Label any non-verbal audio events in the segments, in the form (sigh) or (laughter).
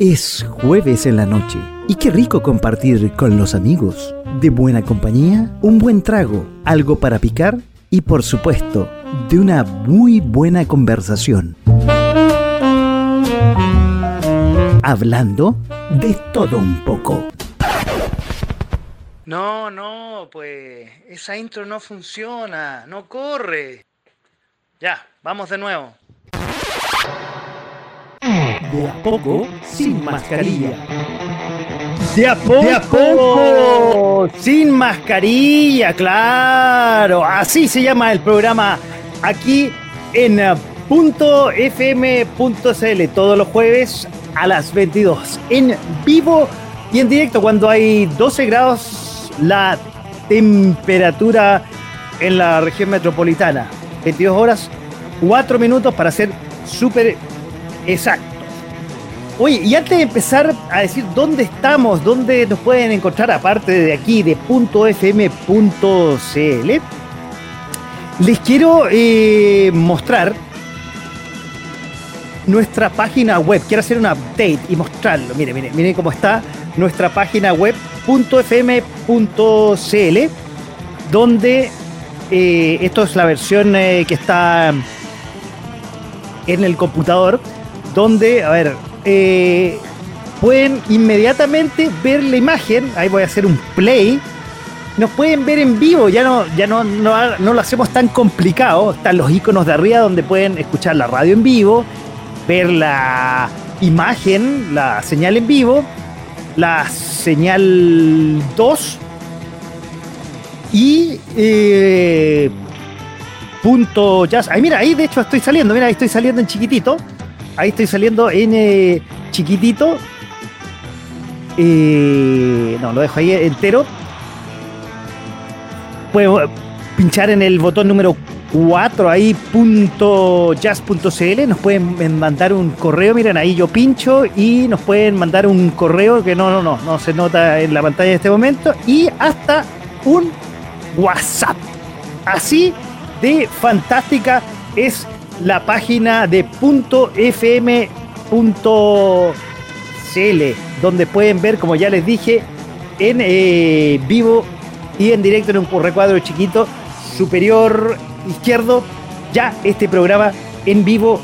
Es jueves en la noche y qué rico compartir con los amigos. De buena compañía, un buen trago, algo para picar y por supuesto, de una muy buena conversación. Hablando de todo un poco. No, no, pues esa intro no funciona, no corre. Ya, vamos de nuevo. De a poco, sin mascarilla. De a poco, sin mascarilla, claro. Así se llama el programa aquí en eh, .fm.cl todos los jueves a las 22 en vivo y en directo cuando hay 12 grados la temperatura en la región metropolitana. 22 horas, 4 minutos para ser súper exacto. Oye, y antes de empezar a decir dónde estamos, dónde nos pueden encontrar, aparte de aquí, de .fm.cl, les quiero eh, mostrar nuestra página web. Quiero hacer un update y mostrarlo. Miren, miren, miren cómo está nuestra página web .fm.cl, donde eh, esto es la versión eh, que está en el computador, donde, a ver, eh, pueden inmediatamente ver la imagen. Ahí voy a hacer un play. Nos pueden ver en vivo, ya no, ya no, no, no lo hacemos tan complicado. Están los iconos de arriba donde pueden escuchar la radio en vivo, ver la imagen, la señal en vivo, la señal 2 y eh, punto jazz. Ahí mira, ahí de hecho estoy saliendo, mira, ahí estoy saliendo en chiquitito. Ahí estoy saliendo en eh, chiquitito. Eh, no, lo dejo ahí entero. Puedo pinchar en el botón número 4 ahí punto jazz.cl nos pueden mandar un correo miren ahí yo pincho y nos pueden mandar un correo que no no no no se nota en la pantalla en este momento y hasta un WhatsApp así de fantástica es la página de .fm.cl donde pueden ver como ya les dije en eh, vivo y en directo en un recuadro chiquito superior izquierdo ya este programa en vivo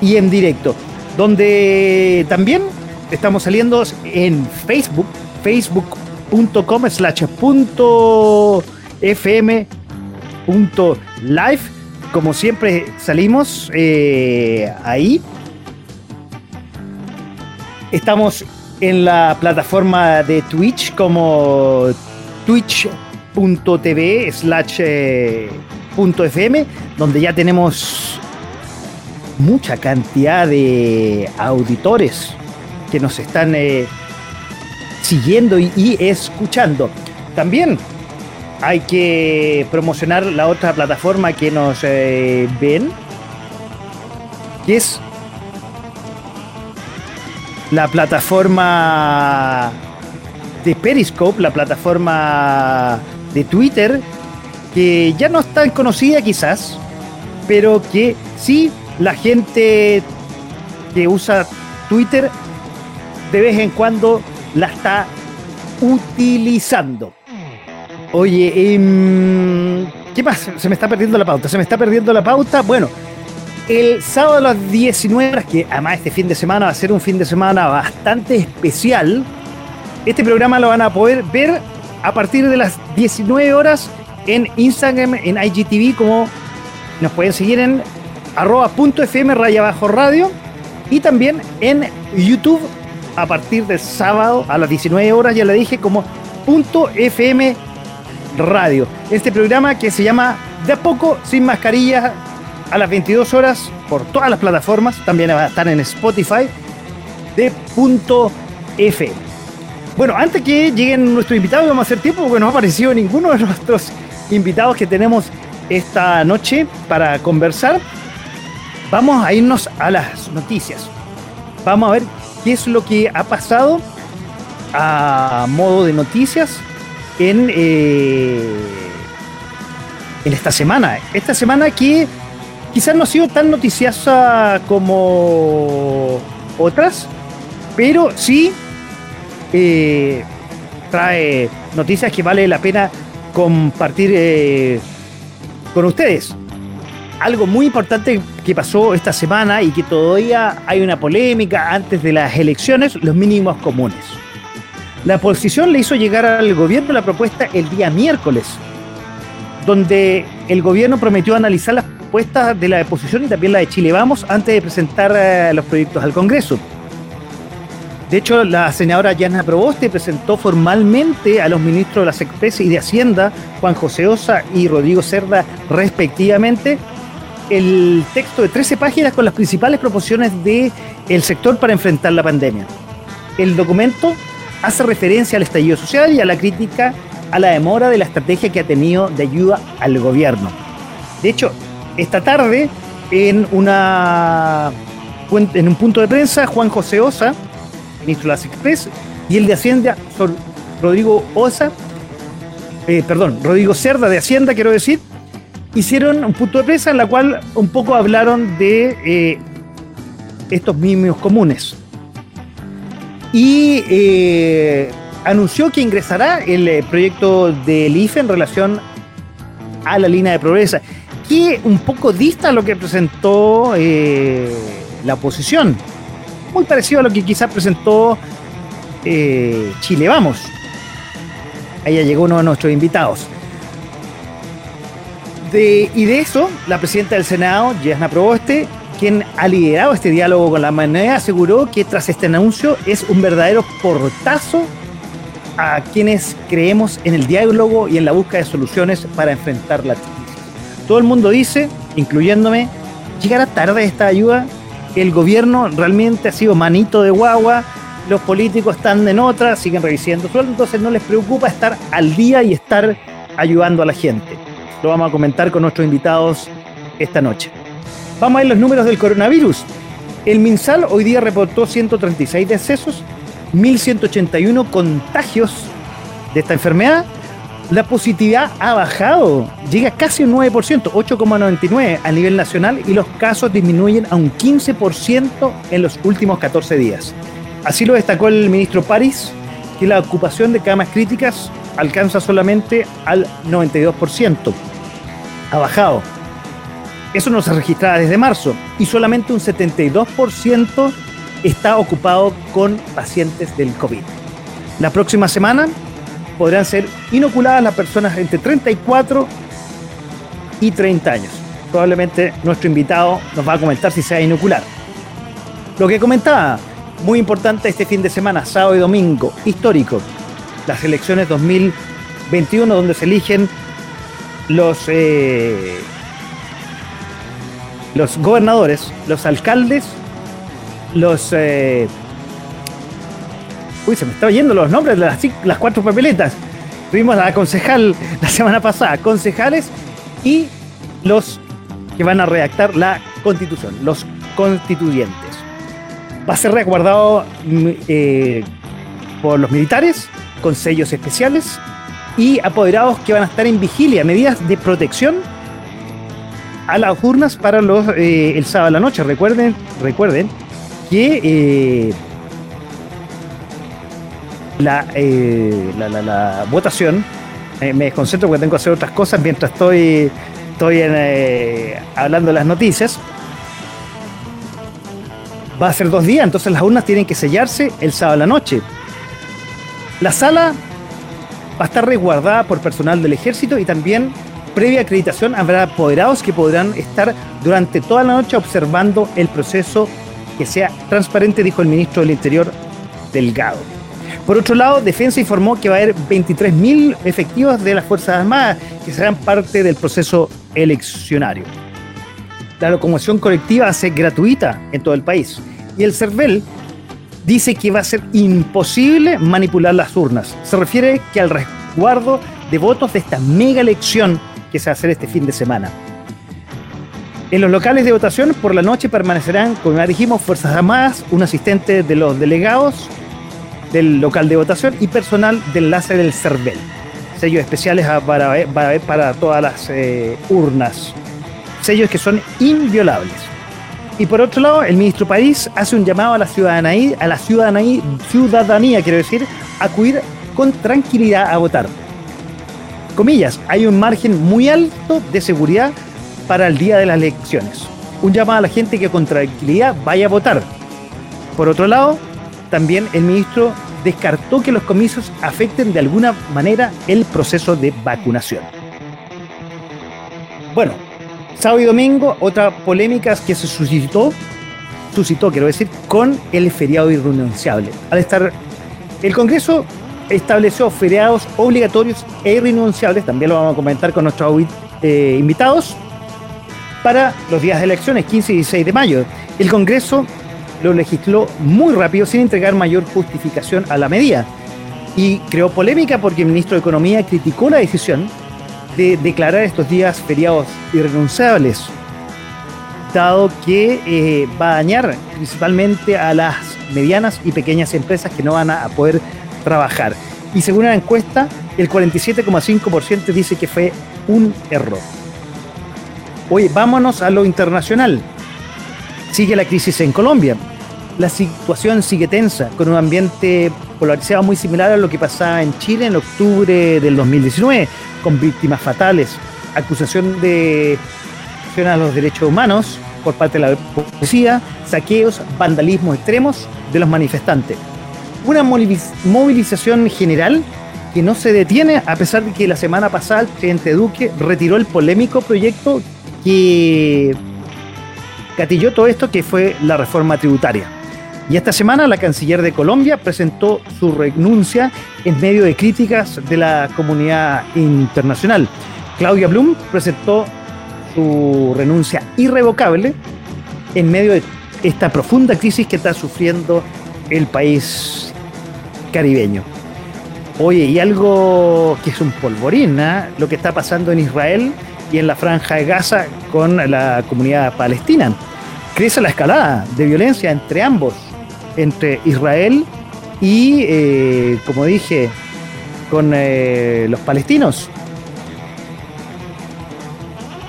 y en directo. Donde también estamos saliendo en Facebook facebook.com slash punto fm punto live como siempre salimos eh, ahí estamos en la plataforma de Twitch como twitch.tv slash eh, .fm donde ya tenemos mucha cantidad de auditores que nos están eh, siguiendo y escuchando. También hay que promocionar la otra plataforma que nos eh, ven, que es la plataforma de Periscope, la plataforma de Twitter, que ya no es tan conocida quizás, pero que sí la gente que usa Twitter de vez en cuando la está utilizando. Oye, eh, ¿qué más? Se me está perdiendo la pauta. Se me está perdiendo la pauta. Bueno, el sábado a las 19 horas, que además este fin de semana va a ser un fin de semana bastante especial, este programa lo van a poder ver a partir de las 19 horas en Instagram, en IGTV, como nos pueden seguir en arroba punto fm raya bajo radio y también en YouTube a partir del sábado a las 19 horas, ya le dije, como punto fm radio. Este programa que se llama De a poco sin mascarilla a las 22 horas por todas las plataformas, también va a estar en Spotify de punto FM. Bueno, antes que lleguen nuestros invitados, vamos a hacer tiempo porque no ha aparecido ninguno de nuestros invitados que tenemos esta noche para conversar, vamos a irnos a las noticias. Vamos a ver qué es lo que ha pasado a modo de noticias en, eh, en esta semana. Esta semana que quizás no ha sido tan noticiosa como otras, pero sí eh, trae noticias que vale la pena compartir eh, con ustedes. Algo muy importante que pasó esta semana y que todavía hay una polémica antes de las elecciones, los mínimos comunes. La oposición le hizo llegar al gobierno la propuesta el día miércoles, donde el gobierno prometió analizar las propuestas de la oposición y también la de Chile Vamos antes de presentar eh, los proyectos al Congreso. De hecho, la senadora Yana Proboste presentó formalmente a los ministros de la SECPES y de Hacienda, Juan José Osa y Rodrigo Cerda, respectivamente, el texto de 13 páginas con las principales proposiciones del el sector para enfrentar la pandemia. El documento hace referencia al estallido social y a la crítica a la demora de la estrategia que ha tenido de ayuda al gobierno. De hecho, esta tarde, en, una, en un punto de prensa, Juan José Osa, ministro de las Express, y el de Hacienda, Rodrigo Osa, eh, perdón, Rodrigo Cerda de Hacienda, quiero decir, hicieron un punto de prensa en la cual un poco hablaron de eh, estos mínimos comunes. Y eh, anunció que ingresará el proyecto del IFE en relación a la línea de progresa, que un poco dista lo que presentó la oposición muy parecido a lo que quizás presentó eh, Chile Vamos. Ya llegó uno de nuestros invitados. y de eso, la presidenta del Senado, Yasna Proboste, quien ha liderado este diálogo con la manera, aseguró que tras este anuncio es un verdadero portazo a quienes creemos en el diálogo y en la búsqueda de soluciones para enfrentar la crisis. Todo el mundo dice, incluyéndome, llegará tarde esta ayuda el gobierno realmente ha sido manito de guagua, los políticos están en otra, siguen revisando sueldo, entonces no les preocupa estar al día y estar ayudando a la gente. Lo vamos a comentar con nuestros invitados esta noche. Vamos a ver los números del coronavirus. El MinSal hoy día reportó 136 decesos, 1.181 contagios de esta enfermedad la positividad ha bajado, llega casi un 9%, 8,99% a nivel nacional y los casos disminuyen a un 15% en los últimos 14 días. Así lo destacó el ministro París, que la ocupación de camas críticas alcanza solamente al 92%. Ha bajado. Eso no se registraba desde marzo y solamente un 72% está ocupado con pacientes del COVID. La próxima semana podrán ser inoculadas las personas entre 34 y 30 años. Probablemente nuestro invitado nos va a comentar si se va a inocular. Lo que comentaba, muy importante este fin de semana, sábado y domingo, histórico, las elecciones 2021 donde se eligen los, eh, los gobernadores, los alcaldes, los eh, Uy, se me están yendo los nombres de las, cuatro papeletas. Tuvimos a la concejal (laughs) la semana pasada, concejales y los que van a redactar la constitución, los constituyentes. Va a ser resguardado mm, eh, por los militares con sellos especiales y apoderados que van a estar en vigilia, medidas de protección a las urnas para los eh, el sábado a la noche. Recuerden, recuerden que eh, eh, la, la, votación. me desconcentro porque tengo que hacer otras cosas mientras estoy, estoy hablando de las noticias. Va a ser dos días, entonces las urnas tienen que sellarse el sábado a la noche. La sala va a estar resguardada por personal del ejército y también previa acreditación habrá apoderados que podrán estar durante toda la noche observando el proceso que sea transparente, dijo el ministro del Interior Delgado. Por otro lado, Defensa informó que va a haber 23.000 efectivos de las Fuerzas Armadas que serán parte del proceso eleccionario. La locomoción colectiva ser gratuita en todo el país. Y el CERVEL dice que va a ser imposible manipular las urnas. Se refiere que al resguardo de votos de esta mega elección que se va a hacer este fin de semana. En los locales de votación por la noche permanecerán, como ya dijimos, Fuerzas Armadas, un asistente de los delegados del local de votación y personal del enlace del CERVEL. Sellos especiales para, para, para todas las eh, urnas. Sellos que son inviolables. Y por otro lado, el ministro París hace un llamado a la ciudadanía, a la ciudadanía, ciudadanía quiero decir, a acudir con tranquilidad a votar. Comillas, hay un margen muy alto de seguridad para el día de las elecciones. Un llamado a la gente que con tranquilidad vaya a votar. Por otro lado, también el ministro descartó que los comicios afecten de alguna manera el proceso de vacunación. Bueno, sábado y domingo, otra polémica que se suscitó, suscitó, quiero decir, con el feriado irrenunciable. Al estar el Congreso estableció feriados obligatorios e irrenunciables, también lo vamos a comentar con nuestros eh, invitados, para los días de elecciones, 15 y 16 de mayo. El Congreso lo legisló muy rápido sin entregar mayor justificación a la medida y creó polémica porque el ministro de Economía criticó la decisión de declarar estos días feriados irrenunciables, dado que eh, va a dañar principalmente a las medianas y pequeñas empresas que no van a poder trabajar. Y según una encuesta, el 47,5% dice que fue un error. Oye, vámonos a lo internacional. Sigue la crisis en Colombia. La situación sigue tensa, con un ambiente polarizado muy similar a lo que pasaba en Chile en octubre del 2019, con víctimas fatales, acusación de a los derechos humanos por parte de la policía, saqueos, vandalismo extremos de los manifestantes. Una movilización general que no se detiene a pesar de que la semana pasada el presidente Duque retiró el polémico proyecto que gatilló todo esto, que fue la reforma tributaria. Y esta semana la canciller de Colombia presentó su renuncia en medio de críticas de la comunidad internacional. Claudia Blum presentó su renuncia irrevocable en medio de esta profunda crisis que está sufriendo el país caribeño. Oye, y algo que es un polvorín, ¿eh? lo que está pasando en Israel y en la franja de Gaza con la comunidad palestina. Crece la escalada de violencia entre ambos, entre Israel y, eh, como dije, con eh, los palestinos.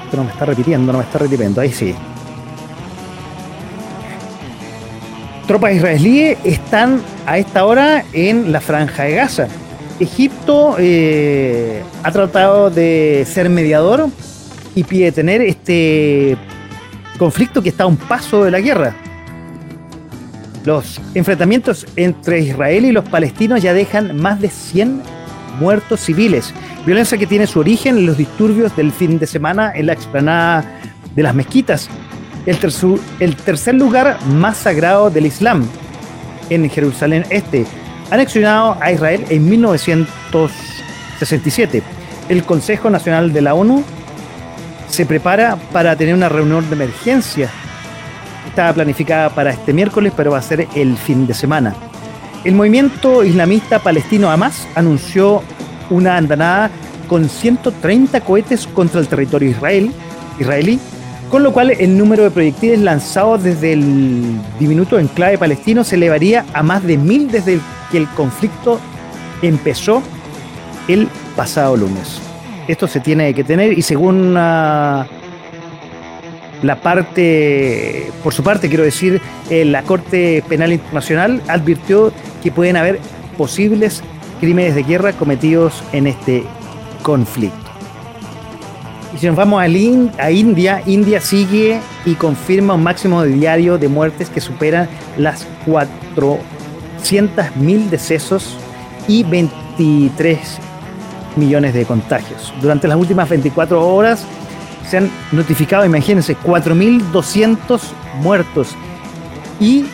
Esto no me está repitiendo, no me está repitiendo, ahí sí. Tropas israelíes están a esta hora en la franja de Gaza. Egipto eh, ha tratado de ser mediador y pide tener este conflicto que está a un paso de la guerra. Los enfrentamientos entre Israel y los palestinos ya dejan más de 100 muertos civiles. Violencia que tiene su origen en los disturbios del fin de semana en la explanada de las mezquitas. El, tercer lugar más sagrado del Islam en Jerusalén Este, anexionado a Israel en 1967. El Consejo Nacional de la ONU se prepara para tener una reunión de emergencia. Estaba planificada para este miércoles, pero va a ser el fin de semana. El movimiento islamista palestino Hamas anunció una andanada con 130 cohetes contra el territorio israel, israelí, con lo cual el número de proyectiles lanzados desde el diminuto enclave palestino se elevaría a más de mil desde que el conflicto empezó el pasado lunes esto se tiene que tener y según la parte, por su parte quiero decir, eh, la Corte Penal Internacional advirtió que pueden haber posibles crímenes de guerra cometidos en este conflicto. Y si nos vamos a, a India, India sigue y confirma un máximo de diario de muertes que superan las 400.000 decesos y 23 millones de contagios. Durante las últimas 24 horas se han notificado, imagínense, 4.200 muertos y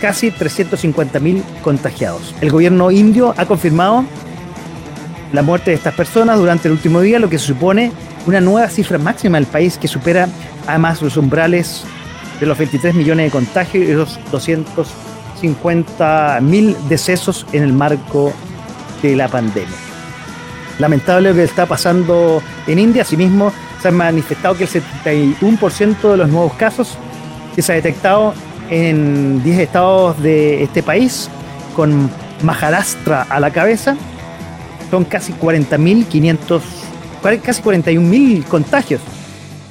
casi 350.000 contagiados. El gobierno indio ha confirmado la muerte de estas personas durante el último día, lo que supone una nueva cifra máxima del país que supera además los umbrales de los 23 millones de contagios y los 250.000 decesos en el marco de la pandemia. lamentable lo que está pasando en India. Asimismo, se ha manifestado que el 71% de los nuevos casos que se ha detectado en 10 estados de este país, con Maharashtra a la cabeza, son casi 40.500, casi 41.000 contagios.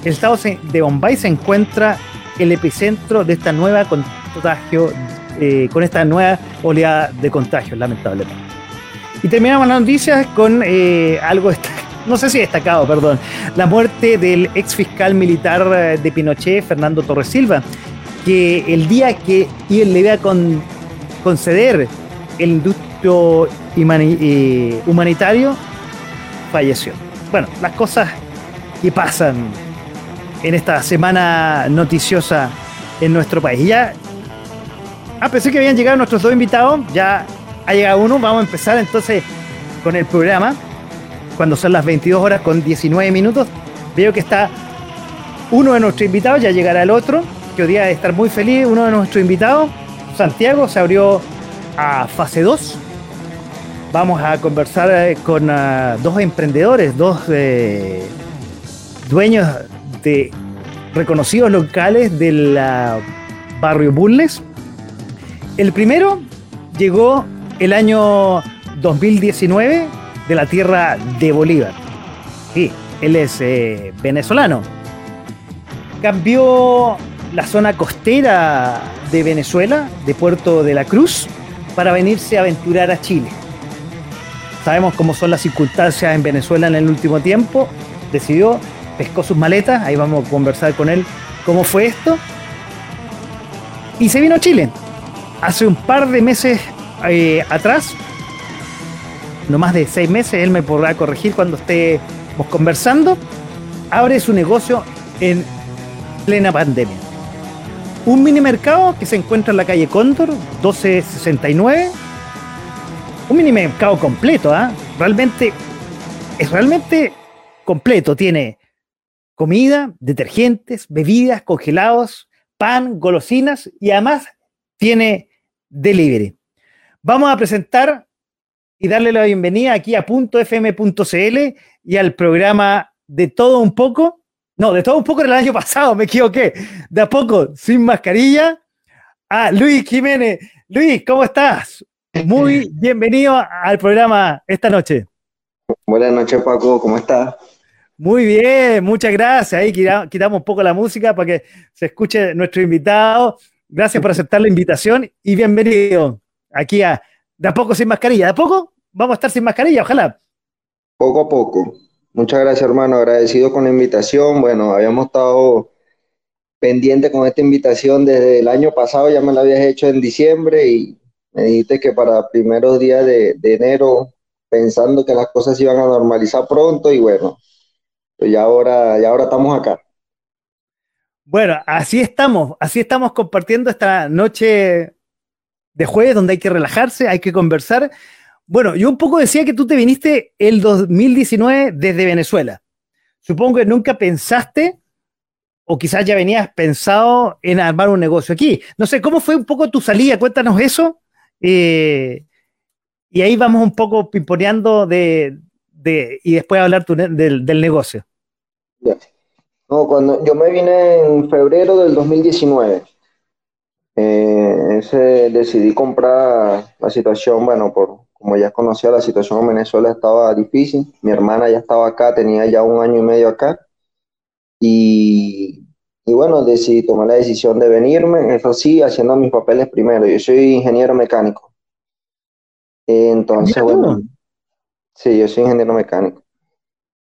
El estado de Bombay se encuentra el epicentro de esta nueva contagio, eh, con esta nueva oleada de contagios, lamentablemente. Y terminamos las noticias con eh, algo, no sé si destacado, perdón, la muerte del ex fiscal militar eh, de Pinochet, Fernando Torres Silva, que el día que le iba a conceder el industrio humanitario, falleció. Bueno, las cosas que pasan en esta semana noticiosa en nuestro país. Ya, ah, pensé que habían llegado nuestros dos invitados, ya ha llegado uno, vamos a empezar entonces con el programa, cuando son las 22 horas con 19 minutos. Veo que está uno de nuestros invitados, ya llegará el otro, que hoy día estar muy feliz, uno de nuestros invitados, Santiago, se abrió a fase 2. Vamos a conversar eh, con ah, dos emprendedores, dos eh, dueños de reconocidos locales del barrio Bulnes. El primero llegó el año 2019 de la tierra de Bolívar. Sí, él es eh, venezolano. Cambió la zona costera de Venezuela, de Puerto de la Cruz, para venirse a aventurar a Chile. Sabemos cómo son las circunstancias en Venezuela en el último tiempo. Decidió pescó sus maletas, ahí vamos a conversar con él cómo fue esto. Y se vino a Chile. Hace un par de meses eh, atrás, no más de seis meses, él me podrá corregir cuando estemos conversando, abre su negocio en plena pandemia. Un mini mercado que se encuentra en la calle Cóndor, 1269. Un mini mercado completo, ¿ah? Realmente, es realmente completo. Tiene comida, detergentes, bebidas, congelados, pan, golosinas y además tiene delivery. Vamos a presentar y darle la bienvenida aquí a .fm.cl y al programa de todo un poco. No, de todo un poco del año pasado, me equivoqué. De a poco, sin mascarilla. A Luis Jiménez. Luis, ¿cómo estás? Muy (laughs) bienvenido al programa esta noche. Buenas noches, Paco, ¿cómo estás? Muy bien, muchas gracias. Ahí quitamos un poco la música para que se escuche nuestro invitado. Gracias por aceptar la invitación y bienvenido aquí a De a poco sin mascarilla. ¿De a poco? Vamos a estar sin mascarilla, ojalá. Poco a poco. Muchas gracias, hermano. Agradecido con la invitación. Bueno, habíamos estado pendiente con esta invitación desde el año pasado, ya me la habías hecho en diciembre y me dijiste que para primeros días de, enero, pensando que las cosas iban a normalizar pronto y bueno, pues ya ahora, ya ahora estamos acá. Bueno, así estamos, así estamos compartiendo esta noche de jueves donde hay que relajarse, hay que conversar. Bueno, yo un poco decía que tú te viniste el 2019 desde Venezuela. Supongo que nunca pensaste, o quizás ya venías pensado en armar un negocio aquí. No sé, ¿cómo fue un poco tu salida? Cuéntanos eso. Eh, y ahí vamos un poco pimponeando de, y después hablar del, negocio. No, cuando yo me vine en febrero del 2019, eh, decidí comprar la situación, bueno, por como ya conocía la situación en Venezuela estaba difícil, mi hermana ya estaba acá, tenía ya un año y medio acá, y, y bueno, decidí tomar la decisión de venirme, eso sí, haciendo mis papeles primero, yo soy ingeniero mecánico. Entonces, bueno, Sí, yo soy ingeniero mecánico.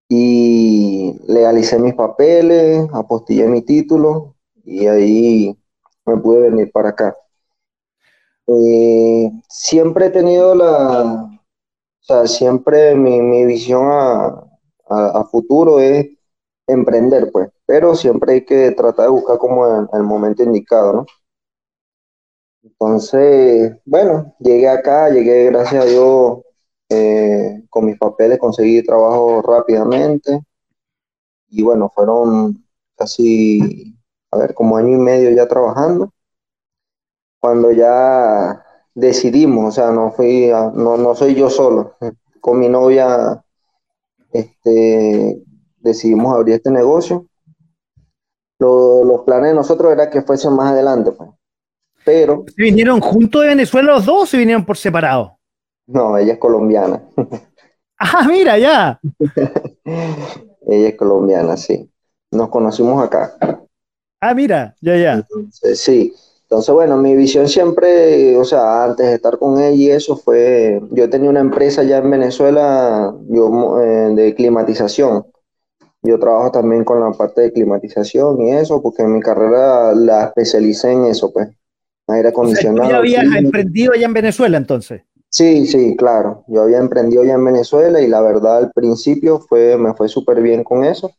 Y legalicé mis papeles, apostillé mi título y ahí me pude venir para acá. Eh, siempre he tenido la, o sea, siempre mi, visión a, futuro es emprender, pues, pero siempre hay que tratar de buscar como el, el momento indicado, ¿no? Entonces, bueno, llegué acá, llegué, gracias a Dios, eh, con mis papeles conseguí trabajo rápidamente y bueno, fueron casi, a ver, como año y medio ya trabajando. Cuando ya decidimos, o sea, no fui, no, no soy yo solo, con mi novia este, decidimos abrir este negocio. Los planes de nosotros era que fuese más adelante, pues. Pero. ¿Vinieron juntos de Venezuela los dos o vinieron por separado? No, ella es colombiana. (laughs) Ah, mira, ya. (laughs) ella es colombiana, sí. Nos conocimos acá. Ah, mira, ya, ya. sí. Entonces, bueno, mi visión siempre, o sea, antes de estar con ella y eso fue, yo tenía una empresa ya en Venezuela yo, eh, de climatización. Yo trabajo también con la parte de climatización y eso, porque en mi carrera la especialicé en eso, pues, aire acondicionado. ya habías emprendido allá en Venezuela entonces? Sí, sí, claro. Yo había emprendido ya en Venezuela y la verdad al principio fue, me fue súper bien con eso,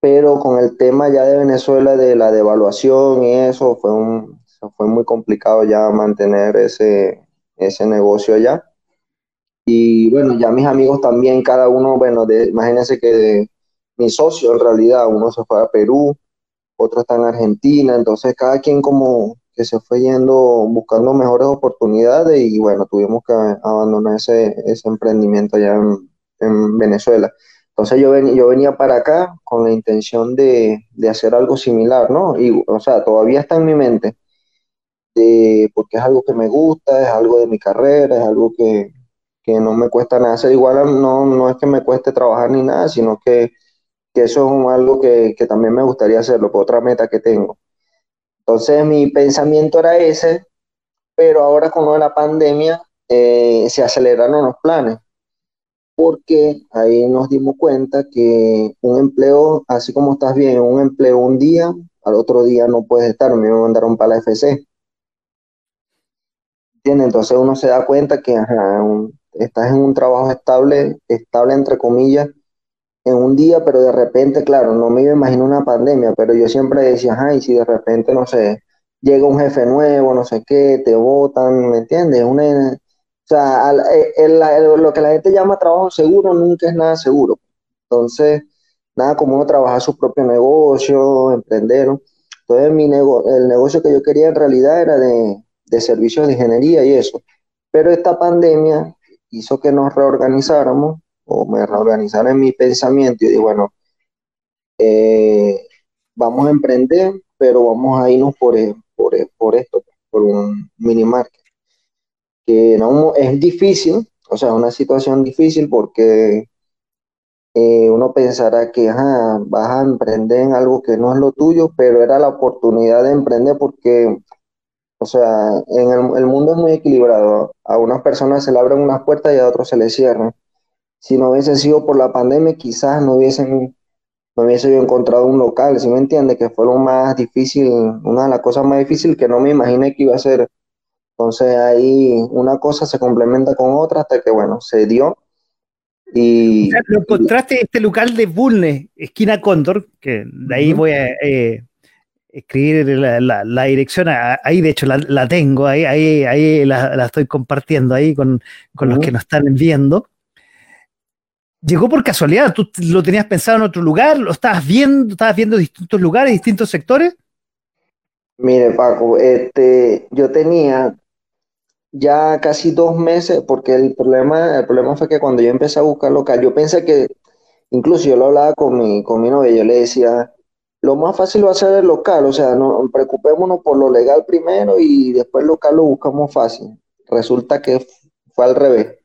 pero con el tema ya de Venezuela, de la devaluación y eso, fue un, fue muy complicado ya mantener ese, ese negocio allá. Y bueno, ya mis amigos también, cada uno, bueno, de, imagínense que mi socio en realidad, uno se fue a Perú, otro está en Argentina, entonces cada quien como que se fue yendo buscando mejores oportunidades y bueno, tuvimos que abandonar ese, ese emprendimiento allá en, en Venezuela. Entonces yo, ven, yo venía para acá con la intención de, de, hacer algo similar, ¿no? Y, o sea, todavía está en mi mente, porque es algo que me gusta, es algo de mi carrera, es algo que, no me cuesta nada hacer. Igual no, no es que me cueste trabajar ni nada, sino que, eso es algo que, también me gustaría hacerlo, por otra meta que tengo. Entonces mi pensamiento era ese, pero ahora con la pandemia eh, se aceleraron los planes, porque ahí nos dimos cuenta que un empleo, así como estás bien, un empleo un día, al otro día no puedes estar, me mandaron para la FC. Entonces uno se da cuenta que estás en un trabajo estable, estable entre comillas, en un día, pero de repente, claro, no me imagino una pandemia, pero yo siempre decía, ay, si de repente, no sé, llega un jefe nuevo, no sé qué, te votan, ¿me entiendes? Una, o sea, eh, lo que la gente llama trabajo seguro nunca es nada seguro. Entonces, nada como uno trabajar su propio negocio, emprender. Entonces, mi el negocio que yo quería en realidad era de, de servicios de ingeniería y eso. Pero esta pandemia hizo que nos reorganizáramos o me reorganizara en mi pensamiento y dije, bueno, eh, vamos a emprender, pero vamos a irnos por, eh, por, eh, por esto, por un mini market. Que no, es difícil, o sea, una situación difícil porque uno pensará que vas a emprender en algo que no es lo tuyo, pero era la oportunidad de emprender porque o sea, en el, mundo es muy equilibrado. A unas personas se le abren unas puertas y a otros se les cierran. Si no hubiese sido por la pandemia, quizás no hubiesen no hubiese yo encontrado un local, ¿sí me entiende? Que fue lo más difícil, una de las cosas más difíciles que no me imaginé que iba a ser. Entonces ahí una cosa se complementa con otra hasta que, bueno, se dio. Y, lo encontraste este local de Bulnes, esquina Cóndor, que de ahí voy a eh, escribir la, dirección, ahí de hecho la, tengo, ahí, ahí, ahí la, estoy compartiendo ahí con, los que nos están viendo. ¿Llegó por casualidad? ¿Tú lo tenías pensado en otro lugar? ¿Lo estabas viendo? ¿Estabas viendo distintos lugares, distintos sectores? Mire, Paco, este, yo tenía ya casi dos meses, porque el problema, el problema fue que cuando yo empecé a buscar local, yo pensé que, incluso yo lo hablaba con mi, con mi novia, yo le decía, lo más fácil va a ser el local, o sea, no preocupémonos por lo legal primero y después local lo buscamos fácil. Resulta que fue al revés.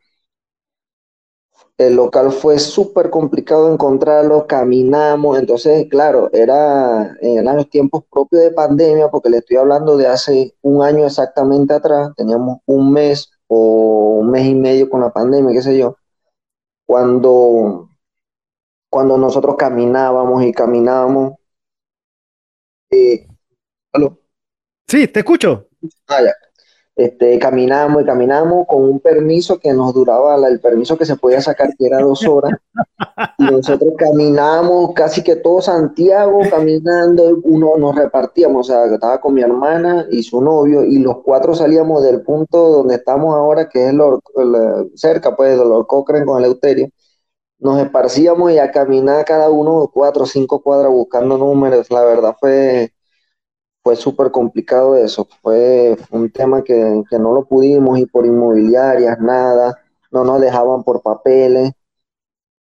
El local fue súper complicado encontrarlo, caminamos, entonces, claro, era en los tiempos propios de pandemia, porque le estoy hablando de hace un año exactamente atrás, teníamos un mes o un mes y medio con la pandemia, qué sé yo, cuando, cuando nosotros caminábamos y caminábamos, eh, Sí, te escucho. Ah, ya. Este, caminamos y caminamos con un permiso que nos duraba, el permiso que se podía sacar, que era dos horas. y nosotros caminamos casi que todo Santiago caminando, uno nos repartíamos, o sea, estaba con mi hermana y su novio, y los cuatro salíamos del punto donde estamos ahora, que es cerca, pues, de los Cochrane con el Euterio nos esparcíamos y a caminar cada uno cuatro o cinco cuadras buscando números. La verdad fue, fue súper complicado eso. Fue un tema que, no lo pudimos ir por inmobiliarias, nada. No nos dejaban por papeles.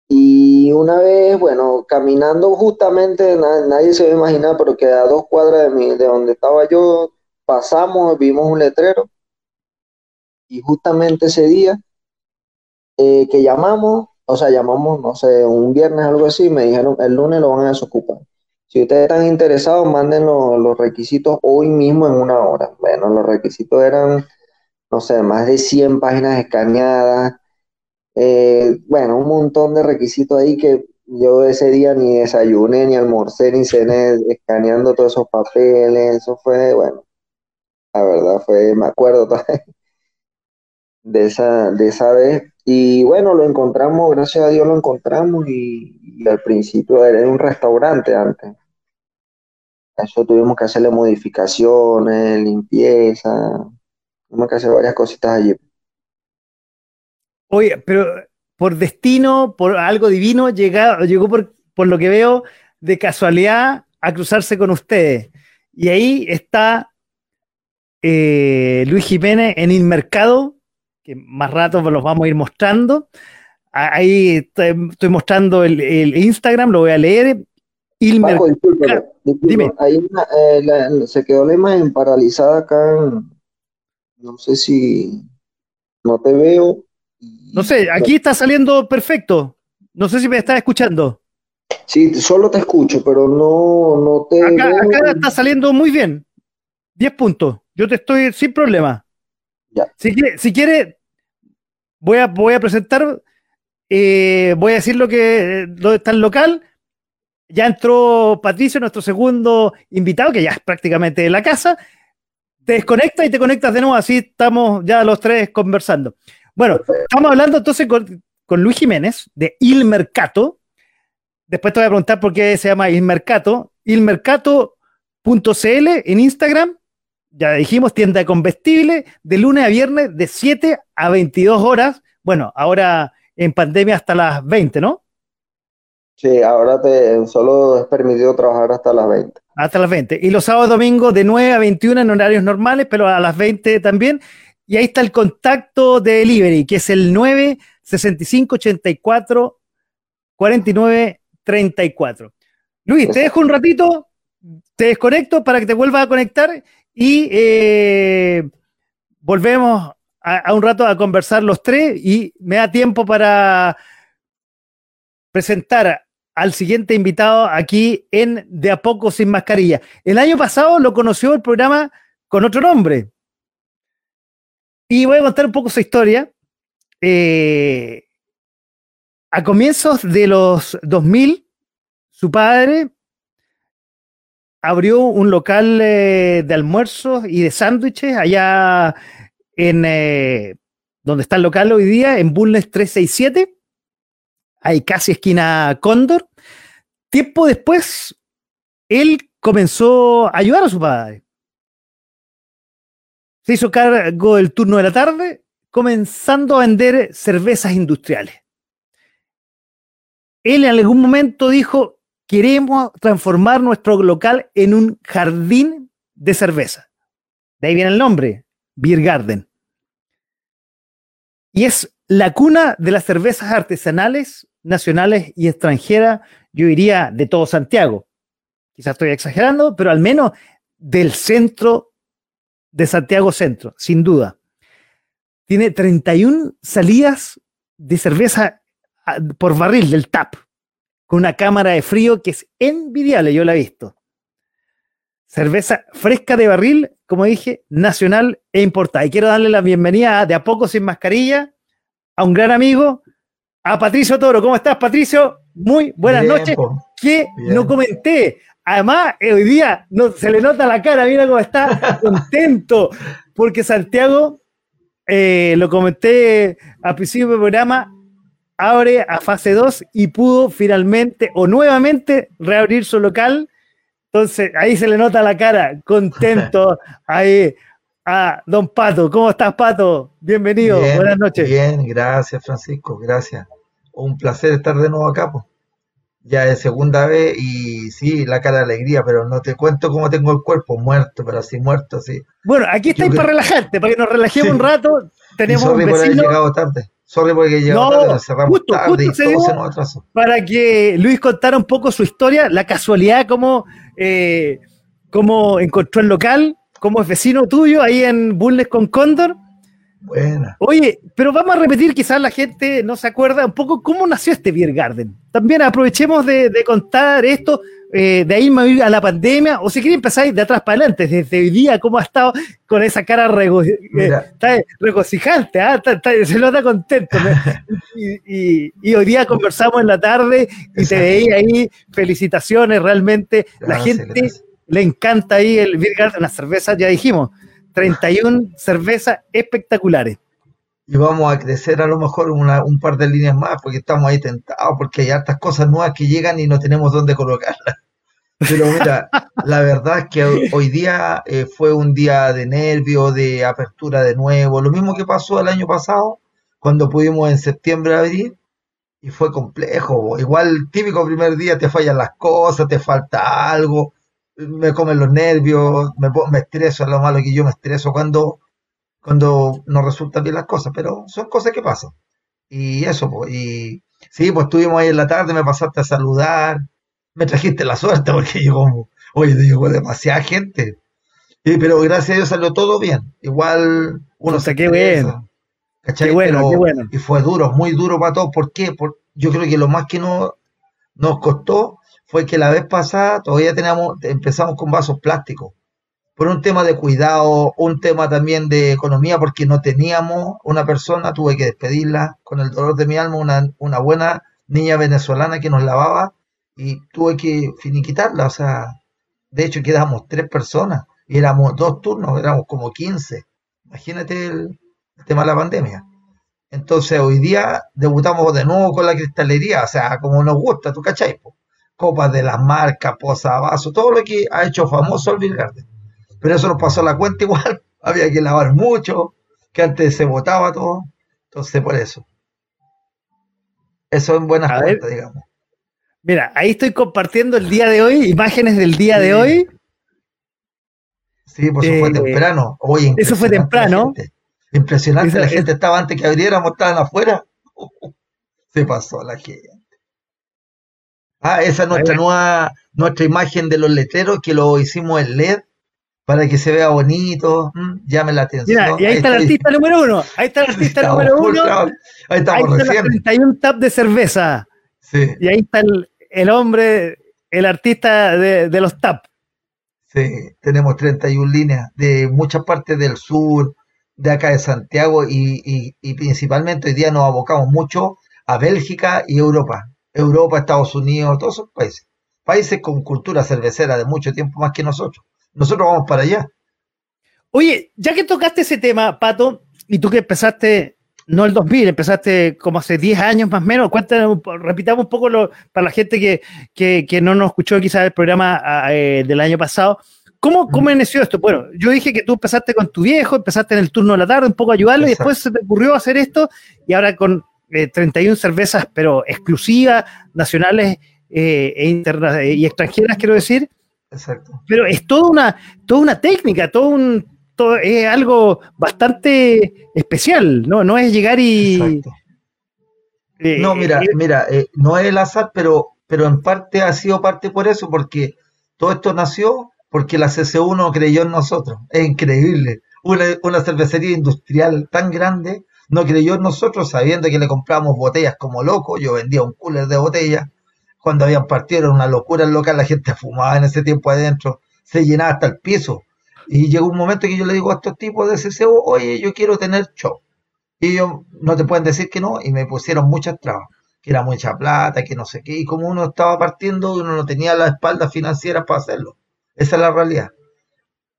Y una vez, bueno, caminando justamente, nadie se va a imaginar, pero que a dos cuadras de, mí, de donde estaba yo, pasamos, vimos un letrero. Y justamente ese día eh, que llamamos, o sea, llamamos, no sé, un viernes, algo así, me dijeron, el lunes lo van a desocupar. Si ustedes están interesados, manden los requisitos hoy mismo en una hora. Bueno, los requisitos eran, no sé, más de 100 páginas escaneadas, eh, bueno, un montón de requisitos ahí que yo ese día ni desayuné, ni almorcé, ni cené escaneando todos esos papeles. Eso fue, bueno, la verdad fue, me acuerdo (laughs) de esa, de esa vez. Y bueno, lo encontramos, gracias a Dios lo encontramos y, al principio era un restaurante antes. Eso tuvimos que hacerle modificaciones, limpieza, tuvimos que hacer varias cositas allí. Oye, pero por destino, por algo divino, llegó por, por lo que veo de casualidad a cruzarse con ustedes. Y ahí está eh, Luis Jiménez en el mercado, que más rato los vamos a ir mostrando. Ahí estoy, mostrando el, Instagram, lo voy a leer. Paco, Dime. Ahí eh, se quedó la imagen paralizada acá. no sé si no te veo. No sé, aquí está saliendo perfecto. No sé si me estás escuchando. Sí, solo te escucho, pero no, no te. Acá, está saliendo muy bien. 10 puntos. Yo te estoy sin problema. Ya. Si, si quiere, voy a, voy a presentar, eh, voy a decir lo que lo está el local. Ya entró Patricio, nuestro segundo invitado, que ya es prácticamente de la casa. Te desconectas y te conectas de nuevo, así estamos ya los tres conversando. Bueno, estamos hablando entonces con, Luis Jiménez de Il Mercato. Después te voy a preguntar por qué se llama Il Mercato. Ilmercato.cl en Instagram. Ya dijimos, tienda de combustible de lunes a viernes de 7 a 22 horas. Bueno, ahora en pandemia hasta las 20, ¿no? Sí, ahora te solo es permitido trabajar hasta las 20. Hasta las 20. Y los sábados y domingos de 9 a 21 en horarios normales, pero a las 20 también. Y ahí está el contacto de delivery, que es el 965 84 49 34. Luis, te dejo un ratito, te desconecto para que te vuelvas a conectar y eh, volvemos a, un rato a conversar los tres y me da tiempo para presentar al siguiente invitado aquí en De a poco sin mascarilla. El año pasado lo conoció el programa con otro nombre, y voy a contar un poco su historia. Eh, a comienzos de los 2000, su padre abrió un local eh, de almuerzos y de sándwiches allá en eh, donde está el local hoy día, en Bulnes 367, ahí casi esquina Cóndor. Tiempo después, él comenzó a ayudar a su padre se hizo cargo del turno de la tarde, comenzando a vender cervezas industriales. Él en algún momento dijo, queremos transformar nuestro local en un jardín de cerveza. De ahí viene el nombre, Beer Garden. Y es la cuna de las cervezas artesanales, nacionales y extranjeras, yo diría, de todo Santiago. Quizás estoy exagerando, pero al menos del centro de Santiago Centro, sin duda. Tiene 31 salidas de cerveza ah, por barril del TAP, con una cámara de frío que es envidiable, yo la he visto. Cerveza fresca de barril, como dije, nacional e importada. Y quiero darle la bienvenida de a poco sin mascarilla a un gran amigo, a Patricio Toro. ¿Cómo estás, Patricio? Muy buenas noches. Que no comenté, Además, hoy día no, se le nota la cara, mira cómo está (laughs) contento, porque Santiago, eh, lo comenté al principio del programa, abre a fase 2 y pudo finalmente o nuevamente reabrir su local. Entonces, ahí se le nota la cara, contento (laughs) ahí a don Pato. ¿Cómo estás, Pato? Bienvenido, buenas noches. Bien, gracias, Francisco, gracias. Un placer estar de nuevo acá. Pues ya es segunda vez y sí, la cara de alegría, pero no te cuento cómo tengo el cuerpo muerto, pero así muerto, así. Bueno, aquí estáis para relajarte, para que nos relajemos un rato. Tenemos un vecino. llegado tarde. Sorry porque llegamos No, tarde, nos cerramos justo, tarde justo y se todo dio. se nos atrasó. para que Luis contara un poco su historia, la casualidad, cómo, eh, cómo encontró el local, cómo es vecino tuyo ahí en Bulnes con Cóndor. Buena. Oye, pero vamos a repetir, quizás la gente no se acuerda un poco cómo nació este Beer Garden. También aprovechemos de, de contar esto, eh, de ahí a la pandemia, o si quieren empezar de atrás para adelante, desde hoy día, cómo ha estado con esa cara rego- eh, Mira. regocijante, ah, está- está- se nota contento. (laughs) y, y- y hoy día conversamos en la tarde y te veía ahí, felicitaciones, realmente, la gente. Le encanta ahí el Beer Garden, las cervezas, ya dijimos, 31 cervezas espectaculares. Y vamos a crecer a lo mejor una- un par de líneas más, porque estamos ahí tentados, porque hay hartas cosas nuevas que llegan y no tenemos dónde colocarlas. Pero mira, (laughs) la verdad es que hoy, día eh, fue un día de nervio, de apertura de nuevo, lo mismo que pasó el año pasado, cuando pudimos en septiembre abrir, y fue complejo. Igual, típico primer día te fallan las cosas, te falta algo, me comen los nervios, me, me estreso, es lo malo que yo me estreso cuando cuando no resultan bien las cosas, pero son cosas que pasan. Y eso, pues, y sí, pues estuvimos ahí en la tarde, me pasaste a saludar, me trajiste la suerte porque (laughs) llegó, oye, llegó demasiada gente. Sí, pero gracias a Dios salió todo bien. Igual uno Puta, se qué estresa, bueno. ¿cachai? Qué bueno, Pero- qué bueno. Y fue duro, muy duro para todos. ¿Por qué? Por, yo creo que lo más que no, nos costó fue que la vez pasada todavía teníamos, empezamos con vasos plásticos por un tema de cuidado, un tema también de economía, porque no teníamos una persona, tuve que despedirla con el dolor de mi alma, una, buena niña venezolana que nos lavaba y tuve que finiquitarla, o sea, de hecho quedamos tres personas y éramos dos turnos, éramos como 15. Imagínate el, tema de la pandemia. Entonces hoy día debutamos de nuevo con la cristalería, o sea, como nos gusta, ¿tú cachai? Copas de las marcas, posavasos, todo lo que ha hecho famoso el Beer Garden. Pero eso nos pasó la cuenta igual, (laughs) había que lavar mucho, que antes se botaba todo, entonces por eso. Eso en buenas A ver. cuentas, digamos. Mira, ahí estoy compartiendo el día de hoy, imágenes del día de hoy. Sí, pues eso fue Eh, temprano. Oye, eso fue la temprano. Impresionante, la gente estaba antes que abriéramos, estaban afuera. (laughs) Se pasó la gente. Ah, esa es nuestra Ahí va. nueva, nuestra imagen de los letreros que lo hicimos en LED para que se vea bonito, mm, llame la atención. Mira, y ahí está el artista número uno. Ahí está el (laughs) artista estamos número uno. Ahí Ahí estamos está recién. el 31 tap de cerveza. Sí, Y ahí está el, el hombre, el artista de, de los tap. sí, tenemos 31 líneas de muchas partes del sur, de acá de Santiago y, y- y principalmente hoy día nos abocamos mucho a Bélgica y Europa. Europa, Estados Unidos, todos esos países. Países con cultura cervecera de mucho tiempo más que nosotros. Nosotros vamos para allá. Oye, ya que tocaste ese tema, Pato, y tú que empezaste, no el 2000, empezaste como hace 10 años más o menos, cuéntanos, repitamos un poco lo, para la gente que, que, que no nos escuchó quizás el programa eh, del año pasado. ¿Cómo, ¿Cómo inició esto? Bueno, yo dije que tú empezaste con tu viejo, empezaste en el turno de la tarde, un poco a ayudarlo, y después se te ocurrió hacer esto, y ahora con eh, 31 cervezas, pero exclusivas, nacionales eh, e interna- y extranjeras, quiero decir, Exacto. pero es toda una, toda una técnica, todo un, todo, es algo bastante especial, ¿no? No es llegar y. Eh, No, mira, eh, mira, eh, no es el azar, pero, pero en parte ha sido parte por eso, porque todo esto nació porque la CC1 creyó en nosotros. Es increíble. Una, una cervecería industrial tan grande no creyó en nosotros sabiendo que le compramos botellas como locos. Yo vendía un cooler de botellas. Cuando habían partido era una locura el local, la gente fumaba en ese tiempo adentro, se llenaba hasta el piso. Y llegó un momento que yo le digo a estos tipos de CCO, oye, yo quiero tener show. Y ellos no te pueden decir que no, y me pusieron muchas trabas, que era mucha plata, que no sé qué, y como uno estaba partiendo, uno no tenía la espalda financiera para hacerlo. Esa es la realidad.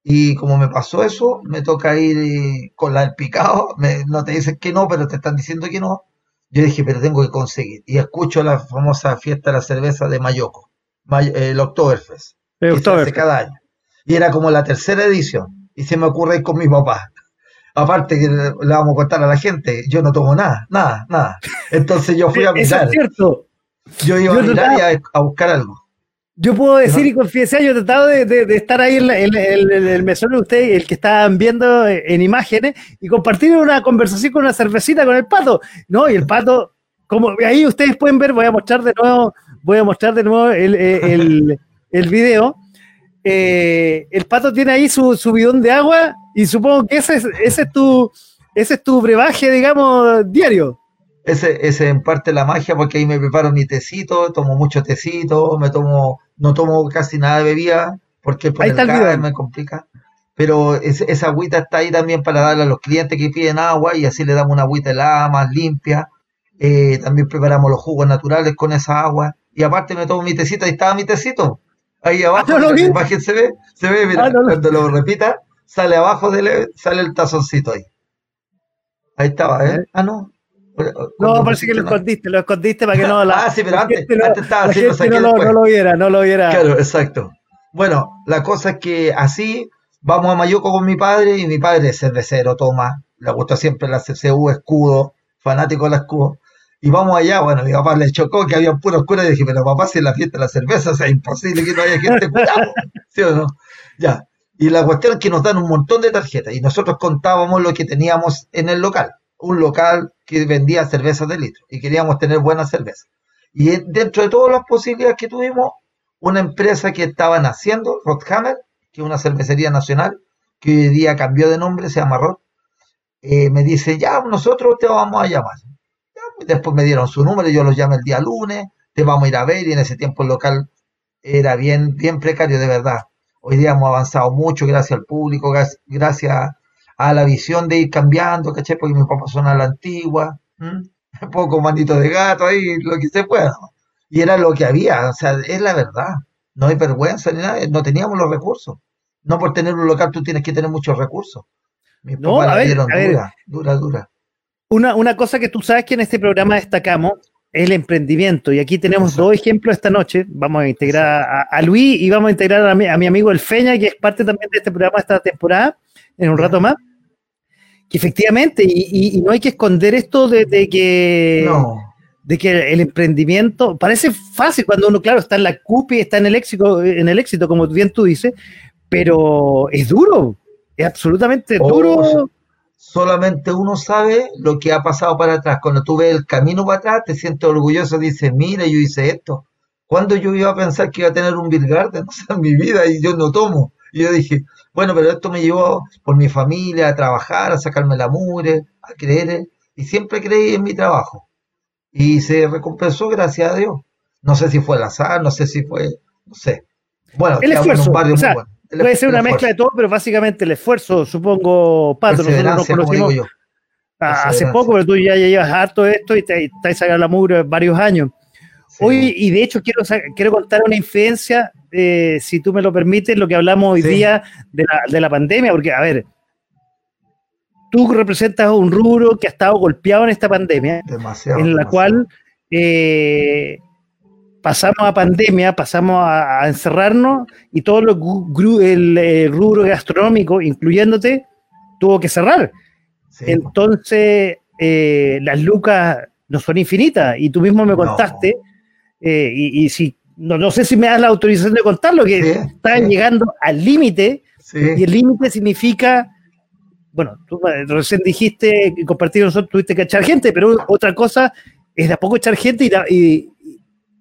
Y como me pasó eso, me toca ir eh, con la del picado, me- no te dicen que no, pero te están diciendo que no. Yo dije, pero tengo que conseguir. Y escucho la famosa fiesta de la cerveza de Mayoco, May- el Oktoberfest, el Oktoberfest. cada año. Y era como la tercera edición. Y se me ocurre ir con mi papá. Aparte que le, vamos a contar a la gente, yo no tomo nada, nada, nada. Entonces yo fui a (laughs) Eso mirar. es cierto. Yo iba Yo a mirar y a, a buscar algo. Yo puedo decir y confiesar, yo he tratado de, estar ahí en, el mesón de usted, el que estaban viendo en imágenes, y compartir una conversación con una cervecita con el pato. No, y el pato, como ahí ustedes pueden ver, voy a mostrar de nuevo, voy a mostrar de nuevo el, el, (laughs) el video. Eh, el pato tiene ahí su, su, bidón de agua y supongo que ese es, ese es tu ese es tu brebaje, digamos, diario. Ese, ese en parte la magia, porque ahí me preparo mi tecito, tomo mucho tecito, me tomo, no tomo casi nada de bebida, porque por el me complica. Pero esa agüita está ahí también para darle a los clientes que piden agua y así le damos una agüita helada, más limpia. Eh, también preparamos los jugos naturales con esa agua. Y aparte me tomo mi tecito, ahí estaba mi tecito. Ahí abajo, la imagen se ve, se ve, mira, ah, cuando lo repita, sale abajo, de sale el tazoncito ahí. Ahí estaba, ¿eh? Ah, no. No, parece que lo escondiste, lo escondiste para que no la. (laughs) ah, sí, pero antes, antes estaba así, no, no, lo viera, no lo viera. Claro, exacto. Bueno, la cosa es que así vamos a Mayuco con mi padre y mi padre es cervecero, toma, le gusta siempre la CCU, escudo, fanático de la escudo. Y vamos allá, bueno, mi papá le chocó que había puro oscuro y dije, pero papá, si la fiesta de la cerveza, o sea, es imposible que no haya gente cuidado, (laughs) ¿sí o no? Ya. Y la cuestión es que nos dan un montón de tarjetas y nosotros contábamos lo que teníamos en el local. Un local que vendía cervezas de litro y queríamos tener buena cerveza. Y dentro de todas las posibilidades que tuvimos, una empresa que estaba naciendo, Rothammer, que es una cervecería nacional, que hoy día cambió de nombre, se llama Rot, eh, me dice, ya, nosotros te vamos a llamar. Pues, después me dieron su número, yo los llamé el día lunes, te vamos a ir a ver y en ese tiempo el local era bien, bien precario de verdad. Hoy día hemos avanzado mucho gracias al público, gracias a la visión de ir cambiando, ¿caché? Porque mis papás son a la antigua, (laughs) un poco manito de gato ahí, lo que se pueda. Y era lo que había, o sea, es la verdad. No hay vergüenza ni nada, no teníamos los recursos. No por tener un local tú tienes que tener muchos recursos. Mis no, papás dieron dura, dura, dura. Una, una cosa que tú sabes que en este programa destacamos el emprendimiento. Y aquí tenemos dos ejemplos esta noche. Vamos a integrar a, Luis y vamos a integrar a mi, amigo El Feña, que es parte también de este programa esta temporada, en un rato más. Que efectivamente, y, no hay que esconder esto de, que. De que el emprendimiento parece fácil cuando uno, claro, está en la CUPI, está en el éxito, en el éxito, como bien tú dices, pero es duro, es absolutamente oh, duro solamente uno sabe lo que ha pasado para atrás. Cuando tú ves el camino para atrás, te sientes orgulloso, dices, mira, yo hice esto. ¿Cuándo yo iba a pensar que iba a tener un Bill Garden (laughs) en mi vida y yo no tomo? Y yo dije, bueno, pero esto me llevó por mi familia a trabajar, a sacarme la mugre, a creer, y siempre creí en mi trabajo. Y se recompensó, gracias a Dios. No sé si fue el azar, no sé si fue, no sé. Bueno, el esfuerzo, un barrio muy bueno. Puede ser una mezcla de todo, pero básicamente el esfuerzo, supongo, Pato, nosotros nos conocimos hace poco, pero tú ya, llevas harto esto y te, estás sacando la mugre varios años. Hoy, y de hecho quiero, quiero contar una infidencia, eh, si tú me lo permites, lo que hablamos hoy día de la, de la pandemia, porque, a ver, tú representas un rubro que ha estado golpeado en esta pandemia, en la cual eh, pasamos a pandemia, pasamos a, encerrarnos y todo lo, el, rubro gastronómico, incluyéndote, tuvo que cerrar. Entonces, eh, las lucas no son infinitas y tú mismo me contaste, eh, y, si no, sé si me das la autorización de contarlo, que están llegando al límite y el límite significa bueno, tú recién dijiste que compartir nosotros tuviste que echar gente, pero otra cosa es de a poco echar gente y,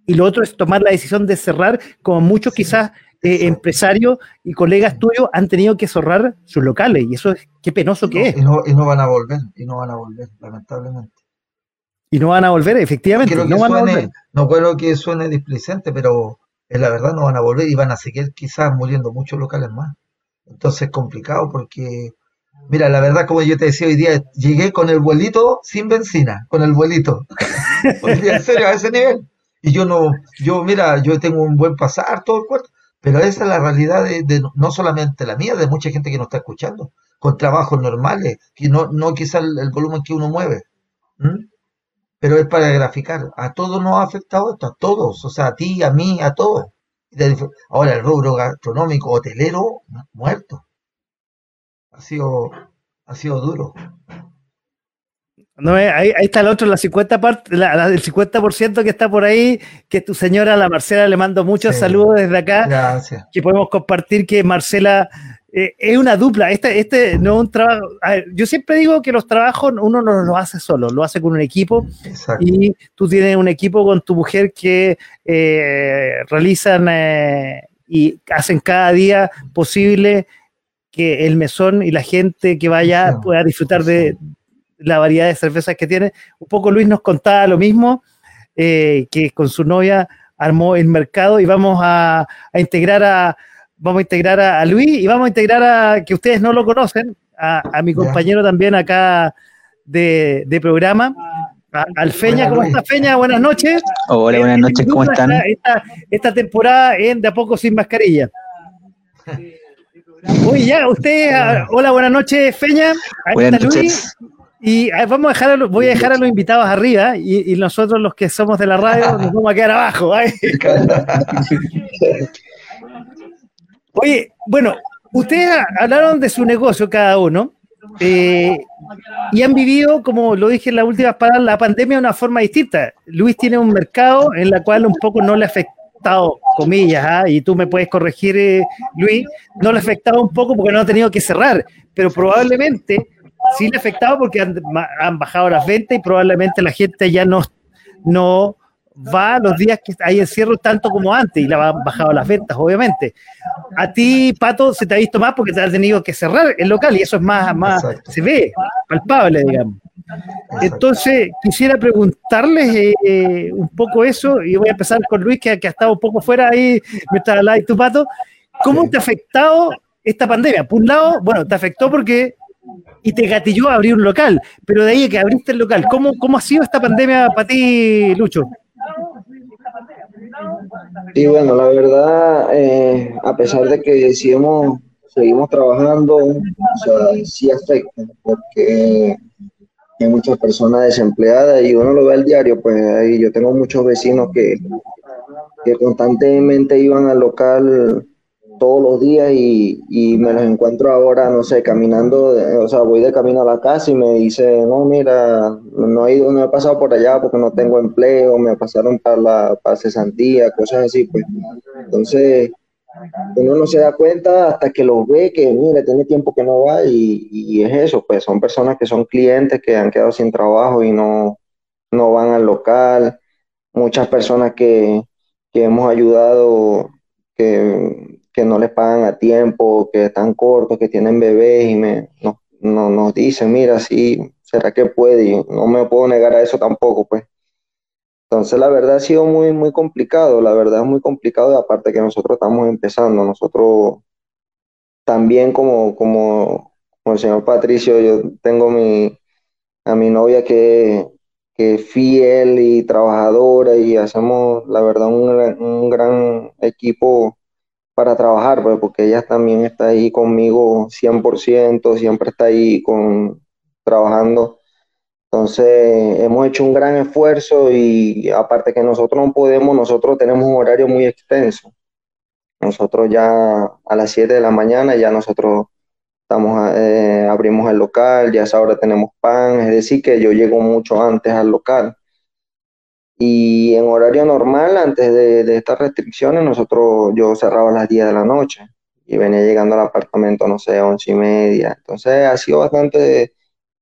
y lo otro es tomar la decisión de cerrar, como muchos quizás eh, empresarios y colegas tuyos han tenido que cerrar sus locales, y eso es qué penoso que es. No, y no, van a volver, y no van a volver, lamentablemente. Y no van a volver, efectivamente. no, van a volver. no creo que suene displicente, pero es la verdad, no van a volver y van a seguir quizás muriendo muchos locales más. Entonces es complicado porque, mira, la verdad, como yo te decía hoy día, llegué con el vuelito sin benzina, con el vuelito. (laughs) en serio, a ese nivel. Y yo no, yo, mira, yo tengo un buen pasar, todo el cuarto, pero esa es la realidad de, no solamente la mía, de mucha gente que nos está escuchando, con trabajos normales, que no, no quizá el, volumen que uno mueve. Pero es para graficar. A todos nos ha afectado esto, a todos, o sea, a ti, a mí, a todos. Ahora el rubro gastronómico, hotelero, muerto. Ha sido, ha sido duro. No, eh, ahí, está el otro, la 50 parte, la, el 50% que está por ahí, que es tu señora, la Marcela, le mando muchos saludos desde acá. Gracias. Que podemos compartir que Marcela eh, es una dupla. Este, este no un trabajo. yo siempre digo que los trabajos uno no los hace solo, lo hace con un equipo. Y tú tienes un equipo con tu mujer que eh, realizan y hacen cada día posible que el mesón y la gente que vaya pueda disfrutar de la variedad de cervezas que tiene. Un poco Luis nos contaba lo mismo, eh, que con su novia armó el mercado y vamos a, integrar a vamos a integrar a, Luis y vamos a integrar a que ustedes no lo conocen, a, mi compañero también acá de, programa. Al Feña, ¿cómo está Feña? Buenas noches. Hola, buenas eh, noches, ¿cómo están? Esta, temporada en De a poco sin mascarilla. Uy, ya, usted, hola, buenas noches, Feña. buenas noches. Y vamos a dejar voy a dejar a los invitados arriba y, nosotros los que somos de la radio nos vamos a quedar abajo. (laughs) Oye, bueno, ustedes hablaron de su negocio cada uno eh, y han vivido, como lo dije en las últimas palabras, la pandemia de una forma distinta. Luis tiene un mercado en la cual un poco no le ha afectado, comillas, ¿ah? y tú me puedes corregir, eh, Luis, no le ha afectado un poco porque no ha tenido que cerrar, pero probablemente sí le ha afectado porque han, bajado las ventas y probablemente la gente ya no, no va los días que hay encierro tanto como antes y le han bajado las ventas, obviamente. A ti, Pato, se te ha visto más porque te has tenido que cerrar el local y eso es más, más se ve, palpable, digamos. Entonces, quisiera preguntarles eh, un poco eso, y voy a empezar con Luis, que, que ha estado un poco fuera ahí mientras hablaba y tu Pato. ¿Cómo te ha afectado esta pandemia? Por un lado, bueno, te afectó porque y te gatilló a abrir un local, pero de ahí que abriste el local, ¿cómo, cómo ha sido esta pandemia para ti, Lucho? Sí, bueno, la verdad, eh, a pesar de que seguimos, seguimos trabajando, o sí afecta, porque hay muchas personas desempleadas y uno lo ve al diario, pues ahí yo tengo muchos vecinos que, que constantemente iban al local todos los días y, y, me los encuentro ahora, no sé, caminando, o sea, voy de camino a la casa y me dice, no, mira, no he, ido, no he pasado por allá porque no tengo empleo, me pasaron para la para cesantía, cosas así, pues. Entonces, uno no se da cuenta hasta que los ve, que mire, tiene tiempo que no va y, y, es eso, pues son personas que son clientes que han quedado sin trabajo y no, no van al local, muchas personas que, que hemos ayudado, que que no les pagan a tiempo, que están cortos, que tienen bebés y me, no, no, nos dicen, mira, sí, ¿será que puede? Y no me puedo negar a eso tampoco, pues. Entonces, la verdad ha sido muy, muy complicado, la verdad es muy complicado y aparte que nosotros estamos empezando, nosotros también como, como, como el señor Patricio, yo tengo mi, a mi novia que, que es fiel y trabajadora y hacemos, la verdad, un, un gran equipo para trabajar, pues, porque ella también está ahí conmigo 100%, siempre está ahí con, trabajando. Entonces, hemos hecho un gran esfuerzo y aparte que nosotros no podemos, nosotros tenemos un horario muy extenso. Nosotros ya a las 7 de la mañana ya nosotros estamos, eh, abrimos el local, ya ahora tenemos pan, es decir, que yo llego mucho antes al local. Y en horario normal, antes de, estas restricciones, nosotros, yo cerraba a las 10 de la noche y venía llegando al apartamento, no sé, once y media. Entonces ha sido bastante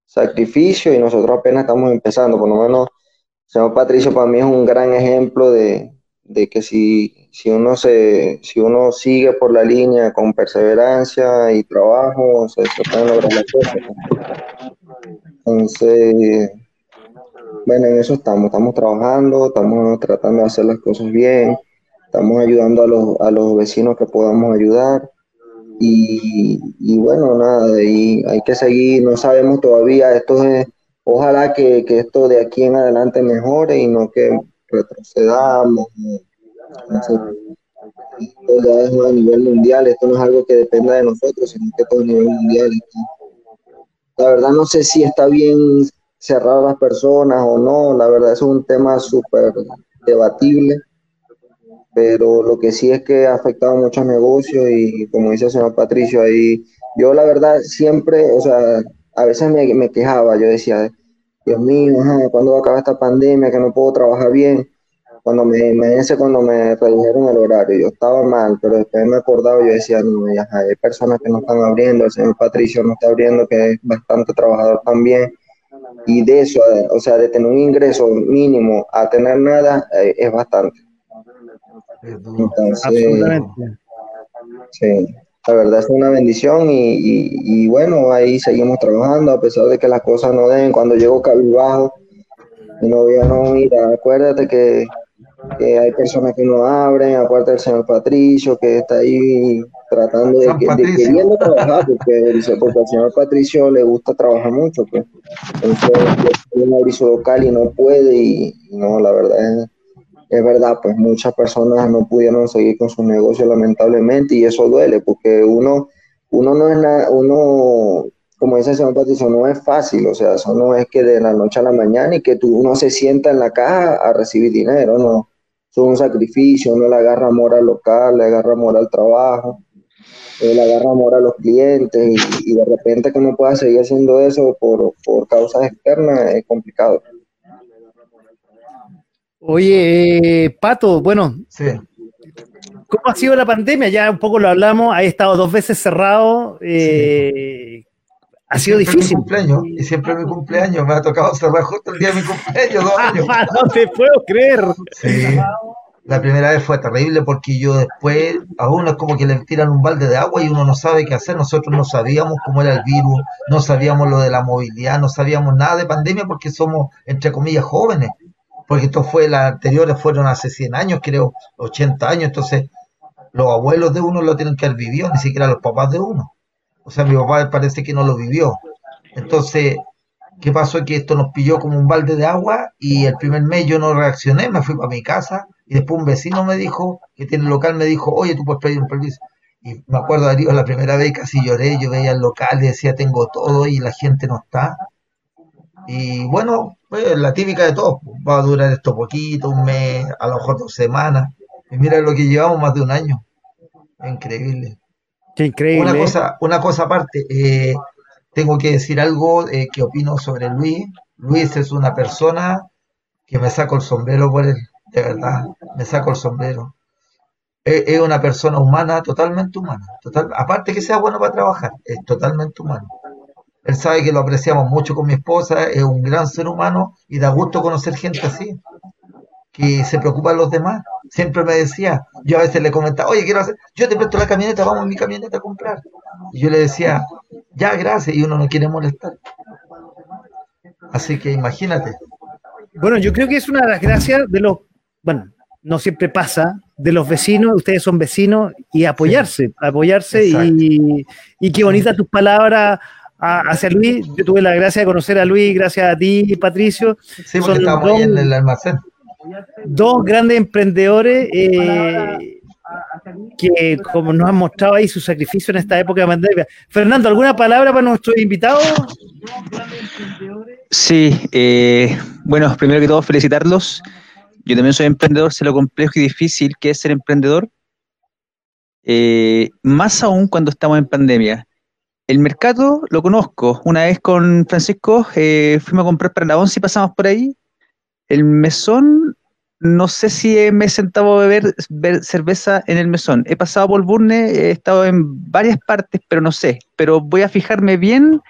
sacrificio y nosotros apenas estamos empezando. Por lo menos, señor Patricio para mí es un gran ejemplo de, que si, si, uno se, si uno sigue por la línea con perseverancia y trabajo, se pueden lograr las cosas. Entonces, bueno, en eso estamos, estamos trabajando, estamos tratando de hacer las cosas bien, estamos ayudando a los, a los vecinos que podamos ayudar. Y, y bueno, nada, y hay que seguir, no sabemos todavía, esto es, ojalá que, que esto de aquí en adelante mejore y no que retrocedamos. esto ya es a nivel mundial, esto no es algo que dependa de nosotros, sino que todo a nivel mundial. La verdad no sé si está bien cerrar a las personas o no, la verdad es un tema súper debatible, pero lo que sí es que ha afectado muchos negocios y como dice el señor Patricio ahí, yo la verdad siempre, o sea, a veces me, quejaba, yo decía, Dios mío, ¿cuándo va a acabar esta pandemia? Que no puedo trabajar bien. Cuando me, me cuando me redujeron el horario, yo estaba mal, pero después me acordaba, yo decía, no, ajá, hay personas que no están abriendo, el señor Patricio no está abriendo, que es bastante trabajador también. Y de eso, o sea, de tener un ingreso mínimo a tener nada, eh, es bastante. Entonces, Absolutamente. Sí, la verdad es una bendición y, bueno, ahí seguimos trabajando a pesar de que las cosas no den. Cuando llego cabizbajo, mi novia no, mira, acuérdate que, hay personas que no abren, acuérdate del señor Patricio que está ahí tratando de, de, queriendo trabajar, porque, porque al señor Patricio le gusta trabajar mucho, pues. Entonces, tiene aviso local y no puede y no, la verdad es es verdad, pues muchas personas no pudieron seguir con su negocio lamentablemente y eso duele porque uno, uno no es nada, uno, como dice el señor Patricio, no es fácil, o sea, eso no es que de la noche a la mañana y que tú, uno se sienta en la caja a recibir dinero, no, es un sacrificio, uno le agarra amor al local, le agarra amor al trabajo, le agarra amor a los clientes y, de repente que no pueda seguir haciendo eso por, por causas externas es complicado. Oye, eh, Pato, bueno, ¿cómo ha sido la pandemia? Ya un poco lo hablamos, ha estado dos veces cerrado. Eh, ha sido difícil. Mi cumpleaños, y siempre mi cumpleaños, me ha tocado cerrar justo el día de mi cumpleaños, dos años. (laughs) no te puedo creer. Sí. La primera vez fue terrible porque yo después, a uno es como que le tiran un balde de agua y uno no sabe qué hacer. Nosotros no sabíamos cómo era el virus, no sabíamos lo de la movilidad, no sabíamos nada de pandemia porque somos, entre comillas, jóvenes porque esto fue, las anteriores fueron hace 100 años, creo, 80 años, entonces los abuelos de uno lo tienen que haber vivido, ni siquiera los papás de uno. O sea, mi papá parece que no lo vivió. Entonces, ¿qué pasó? Que esto nos pilló como un balde de agua y el primer mes yo no reaccioné, me fui para mi casa y después un vecino me dijo, que tiene el local, me dijo, oye, tú puedes pedir un permiso. Y me acuerdo, Darío, la primera vez casi lloré, yo veía el local y decía, tengo todo y la gente no está. Y bueno, pues, la típica de todo, va a durar esto poquito, un mes, a lo mejor dos semanas. Y mira lo que llevamos más de un año. Increíble. Qué increíble. Una cosa, una cosa aparte, eh, tengo que decir algo eh, que opino sobre Luis. Luis es una persona que me saco el sombrero por él, de verdad, me saco el sombrero. Es, una persona humana, totalmente humana. Total, aparte que sea bueno para trabajar, es totalmente humano. Él sabe que lo apreciamos mucho con mi esposa, es un gran ser humano y da gusto conocer gente así, que se preocupa de los demás. Siempre me decía, yo a veces le comentaba, oye, quiero hacer, yo te presto la camioneta, vamos en mi camioneta a comprar. Y yo le decía, ya, gracias, y uno no quiere molestar. Así que imagínate. Bueno, yo creo que es una de las gracias de los, bueno, no siempre pasa, de los vecinos, ustedes son vecinos, y apoyarse, apoyarse y, y, qué bonitas tus palabras hacia Luis. Yo tuve la gracia de conocer a Luis gracias a ti, Patricio. Sí, porque estábamos ahí en el almacén. Dos grandes emprendedores eh, que, como nos han mostrado ahí su sacrificio en esta época de pandemia. Fernando, ¿alguna palabra para nuestros invitados? Sí, eh, bueno, primero que todo felicitarlos. Yo también soy emprendedor, sé lo complejo y difícil que es ser emprendedor. Eh, más aún cuando estamos en pandemia. El mercado lo conozco. Una vez con Francisco eh, fuimos a comprar para la once y pasamos por ahí. El mesón, no sé si me he sentado a beber, cerveza en el mesón. He pasado por Burne, he estado en varias partes, pero no sé. Pero voy a fijarme bien,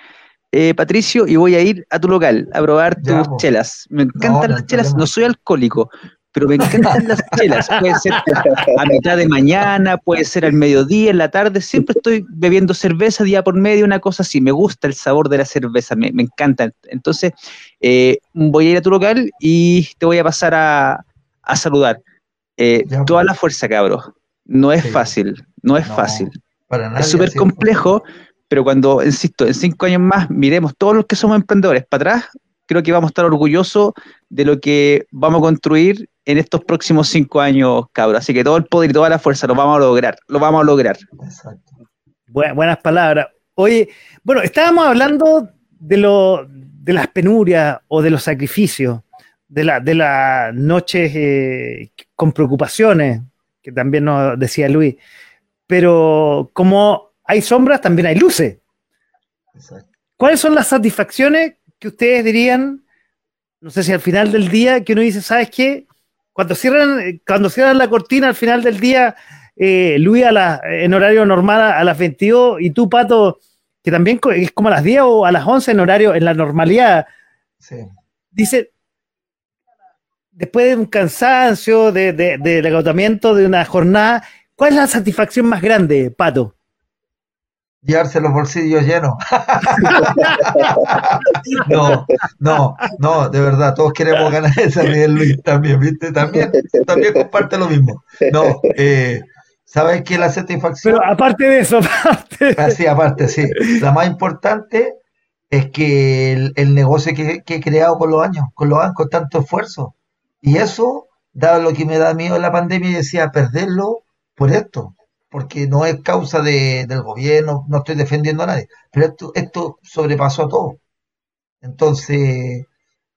eh, Patricio, y voy a ir a tu local a probar tus chelas. Me encantan las chelas, no soy alcohólico, pero me encantan las (laughs) chelas. Puede ser a mitad de mañana, puede ser al mediodía, en la tarde. Siempre estoy bebiendo cerveza día por medio, una cosa así. Me gusta el sabor de la cerveza, me, encanta. Entonces, eh, voy a ir a tu local y te voy a pasar a, saludar. Eh, toda la fuerza, cabros. No es fácil, no es fácil. es súper complejo, pero cuando, insisto, en cinco años más miremos todos los que somos emprendedores para atrás, creo que vamos a estar orgullosos de lo que vamos a construir en estos próximos cinco años, cabros. Así que todo el poder y toda la fuerza lo vamos a lograr, lo vamos a lograr. buenas palabras. Oye, bueno, estábamos hablando de, lo, de las penurias o de los sacrificios, de, la, de las noches eh, con preocupaciones, que también nos decía Luis. Pero como hay sombras, también hay luces. ¿Cuáles son las satisfacciones que ustedes dirían no sé si al final del día, que uno dice, ¿sabes qué? Cuando cierran, cuando cierran la cortina al final del día, eh, Luis a la, en horario normal a las 22 y tú, Pato, que también es como a las 10 o a las 11 en horario, en la normalidad. Dice, después de un cansancio, de, del agotamiento de una jornada, ¿cuál es la satisfacción más grande, Pato? Llevarse los bolsillos llenos. (laughs) no, no, no, de verdad, todos queremos ganar esa nivel, Luis, también, ¿viste? También, también comparte lo mismo. No, eh, ¿sabes qué la satisfacción? Pero aparte de eso, (laughs) aparte. Ah, sí, aparte, sí. La más importante es que el, negocio que, que, he creado con los años, con los años, con tanto esfuerzo. Y eso, dado lo que me da miedo en la pandemia, y decía perderlo por esto, porque no es causa de, del gobierno, no estoy defendiendo a nadie, pero esto, esto sobrepasó a todo. Entonces,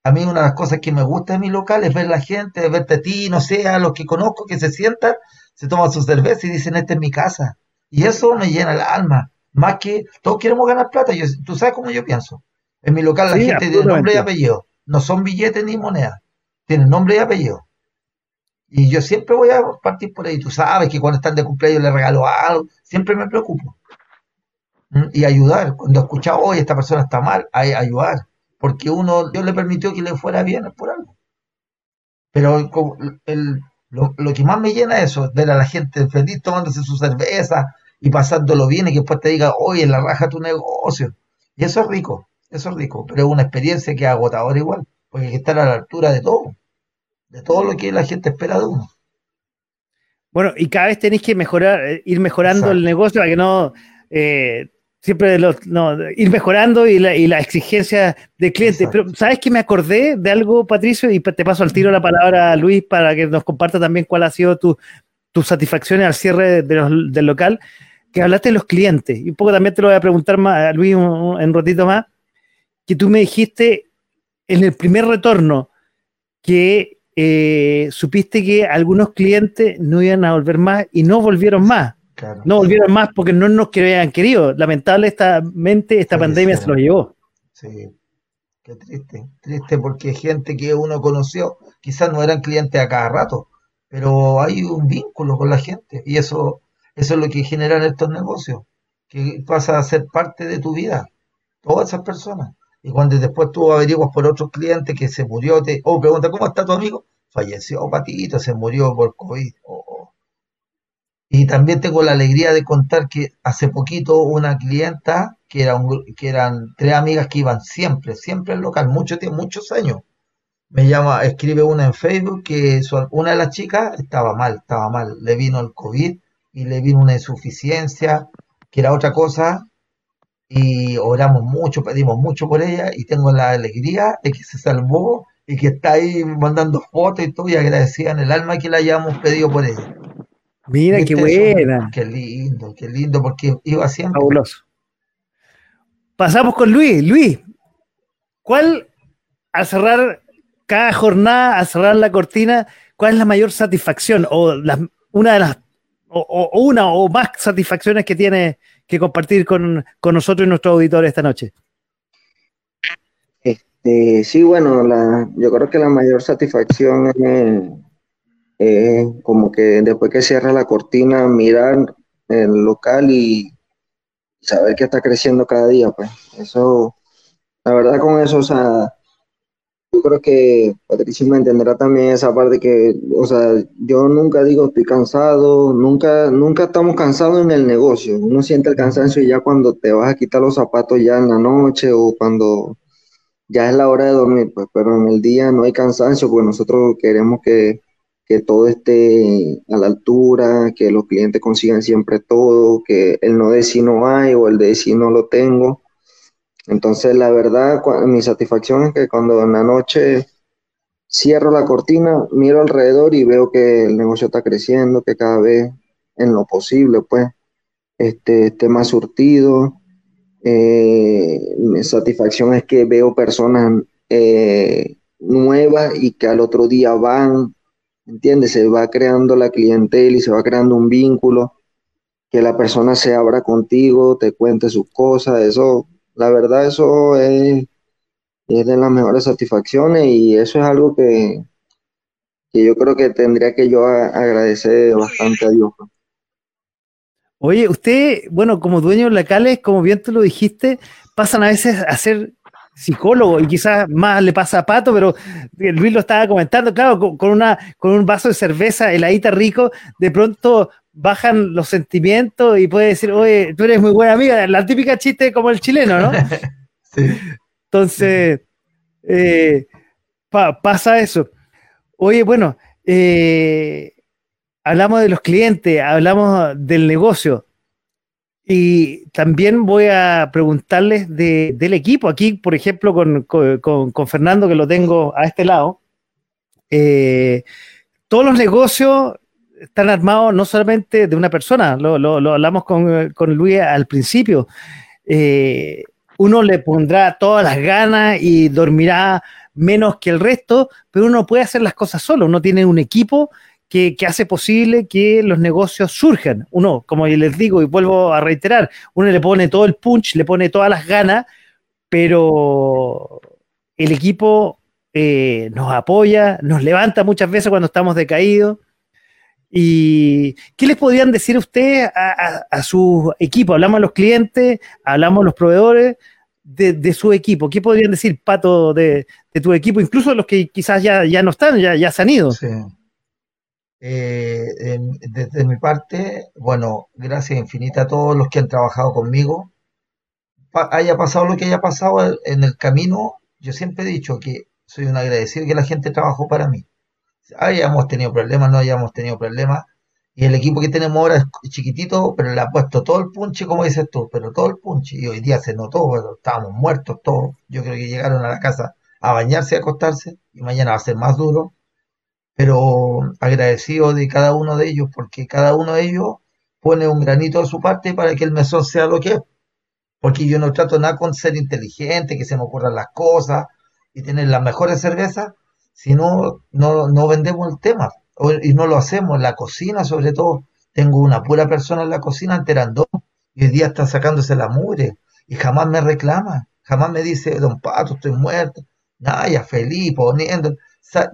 a mí una de las cosas que me gusta de mi local es ver la gente, verte a ti, no sé, a los que conozco que se sientan, se toman su cerveza y dicen, esta es mi casa. Y eso me llena el alma. Más que todos queremos ganar plata. Yo, tú sabes cómo yo pienso. En mi local la gente tiene nombre y apellido. No son billetes ni monedas. Tienen nombre y apellido. Y yo siempre voy a partir por ahí. Tú sabes que cuando están de cumpleaños le regalo algo. Siempre me preocupo. ¿Mm? Y ayudar. Cuando he escuchado, hoy esta persona está mal, hay ayudar. Porque uno, Dios le permitió que le fuera bien por algo. Pero el, lo, que más me llena es eso, ver a la gente feliz tomándose su cerveza y pasándolo bien y que después te diga, oye, la raja tu negocio. Y eso es rico, eso es rico, pero es una experiencia que es agotadora igual, porque hay que estar a la altura de todo de todo lo que la gente espera de uno. Bueno, y cada vez tenéis que mejorar, eh, ir mejorando el negocio para que no eh, siempre ir mejorando y la, y la exigencia del cliente. Pero, ¿sabes que me acordé de algo, Patricio? Y te paso al tiro la palabra a Luis para que nos comparta también cuál ha sido tu, tu satisfacción al cierre del local. Que hablaste de los clientes. Y un poco también te lo voy a preguntar más, a Luis en un ratito más. Que tú me dijiste en el primer retorno que eh, supiste que algunos clientes no iban a volver más y no volvieron más. No volvieron más porque no nos habían querido. Lamentablemente esta pandemia se los llevó. Sí, qué triste. Triste porque gente que uno conoció quizás no eran clientes a cada rato, pero hay un vínculo con la gente y eso, eso es lo que generan estos negocios, que pasa a ser parte de tu vida, todas esas personas. Y cuando después tú averiguas por otros clientes que se murió, te, oh, pregunta, ¿cómo está tu amigo? Falleció, patito, se murió por COVID. Oh, oh. Y también tengo la alegría de contar que hace poquito una clienta, que, era un, que eran tres amigas que iban siempre, siempre al local, mucho tiempo, muchos años. Me llama, escribe una en Facebook que una de las chicas estaba mal, estaba mal, le vino el COVID y le vino una insuficiencia, que era otra cosa, y oramos mucho, pedimos mucho por ella y tengo la alegría de que se salvó y que está ahí mandando fotos y todo y agradecida en el alma que la hayamos pedido por ella. Mira, qué buena. Qué lindo, qué lindo, porque iba siempre. Fabuloso. Pasamos con Luis. Luis, ¿cuál, al cerrar cada jornada, al cerrar la cortina, cuál es la mayor satisfacción o una de las, o, una o más satisfacciones que tiene que compartir con, nosotros y nuestros auditores esta noche? Este, sí, bueno, yo creo que la mayor satisfacción es, como que después que cierra la cortina, mirar el local y saber que está creciendo cada día, pues eso, la verdad con eso, o sea, yo creo que Patricia me entenderá también esa parte que, o sea, yo nunca digo estoy cansado, nunca, nunca estamos cansados en el negocio. Uno siente el cansancio ya cuando te vas a quitar los zapatos ya en la noche o cuando ya es la hora de dormir, pues, pero en el día no hay cansancio porque nosotros queremos que, que todo esté a la altura, que los clientes consigan siempre todo, que el no de si no hay o el de si no lo tengo. Entonces, la verdad, mi satisfacción es que cuando en la noche cierro la cortina, miro alrededor y veo que el negocio está creciendo, que cada vez en lo posible, pues, este, esté más surtido. Eh, mi satisfacción es que veo personas eh, nuevas y que al otro día van, ¿entiendes? Se va creando la clientela y se va creando un vínculo, que la persona se abra contigo, te cuente sus cosas, eso la verdad eso es, es de las mejores satisfacciones y eso es algo que, que yo creo que tendría que yo agradecer bastante a Dios. Pues. Oye, usted, bueno, como dueño locales, como bien tú lo dijiste, pasan a veces a ser psicólogo y quizás más le pasa a Pato, pero Luis lo estaba comentando, claro, con, una, con un vaso de cerveza heladita rico, de pronto bajan los sentimientos y puede decir, oye, tú eres muy buena amiga, la típica chiste como el chileno, ¿no? (laughs) sí. Entonces, eh, pasa eso. Oye, bueno, eh, hablamos de los clientes, hablamos del negocio. Y también voy a preguntarles del equipo. Aquí, por ejemplo, con, Fernando, que lo tengo a este lado. Eh, todos los negocios están armados no solamente de una persona, lo, hablamos con, Luis al principio. Eh, uno le pondrá todas las ganas y dormirá menos que el resto, pero uno puede hacer las cosas solo. Uno tiene un equipo que, hace posible que los negocios surjan. Uno, como les digo y vuelvo a reiterar, uno le pone todo el punch, le pone todas las ganas, pero el equipo eh, nos apoya, nos levanta muchas veces cuando estamos decaídos. ¿Y qué les podrían decir ustedes a, a, su equipo? Hablamos a los clientes, hablamos a los proveedores de, su equipo. ¿Qué podrían decir, Pato, de, tu equipo? Incluso los que quizás ya, ya no están, ya, ya se han ido. Sí. Eh, desde mi parte, bueno, gracias infinita a todos los que han trabajado conmigo. haya pasado lo que haya pasado en el camino, yo siempre he dicho que soy un agradecido que la gente trabajó para mí. Hayamos tenido problemas, no hayamos tenido problemas. Y el equipo que tenemos ahora es chiquitito, pero le ha puesto todo el punche, como dices tú, pero todo el punche. Y hoy día se notó, bueno, estábamos muertos todos. Yo creo que llegaron a la casa a bañarse a acostarse, y mañana va a ser más duro pero agradecido de cada uno de ellos, porque cada uno de ellos pone un granito de su parte para que el mesón sea lo que es. Porque yo no trato nada con ser inteligente, que se me ocurran las cosas y tener las mejores cervezas, sino no, no vendemos el tema y no lo hacemos. La cocina, sobre todo, tengo una pura persona en la cocina enterando y hoy día está sacándose la mugre y jamás me reclama, jamás me dice, don Pato, estoy muerto. Nada, ya feliz, poniendo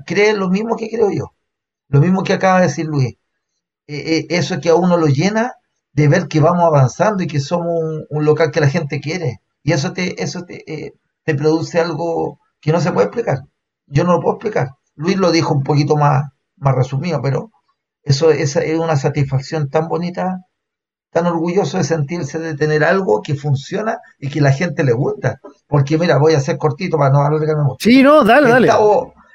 cree lo mismo que creo yo, lo mismo que acaba de decir Luis. Eh, eh, eso que a uno lo llena de ver que vamos avanzando y que somos un, local que la gente quiere. Y eso te, eso eh, te, produce algo que no se puede explicar. Yo no lo puedo explicar. Luis lo dijo un poquito más, más resumido, pero eso es una satisfacción tan bonita, tan orgulloso de sentirse de tener algo que funciona y que la gente le gusta. Porque mira, voy a ser cortito para no alargarme mucho. Sí, no, dale, dale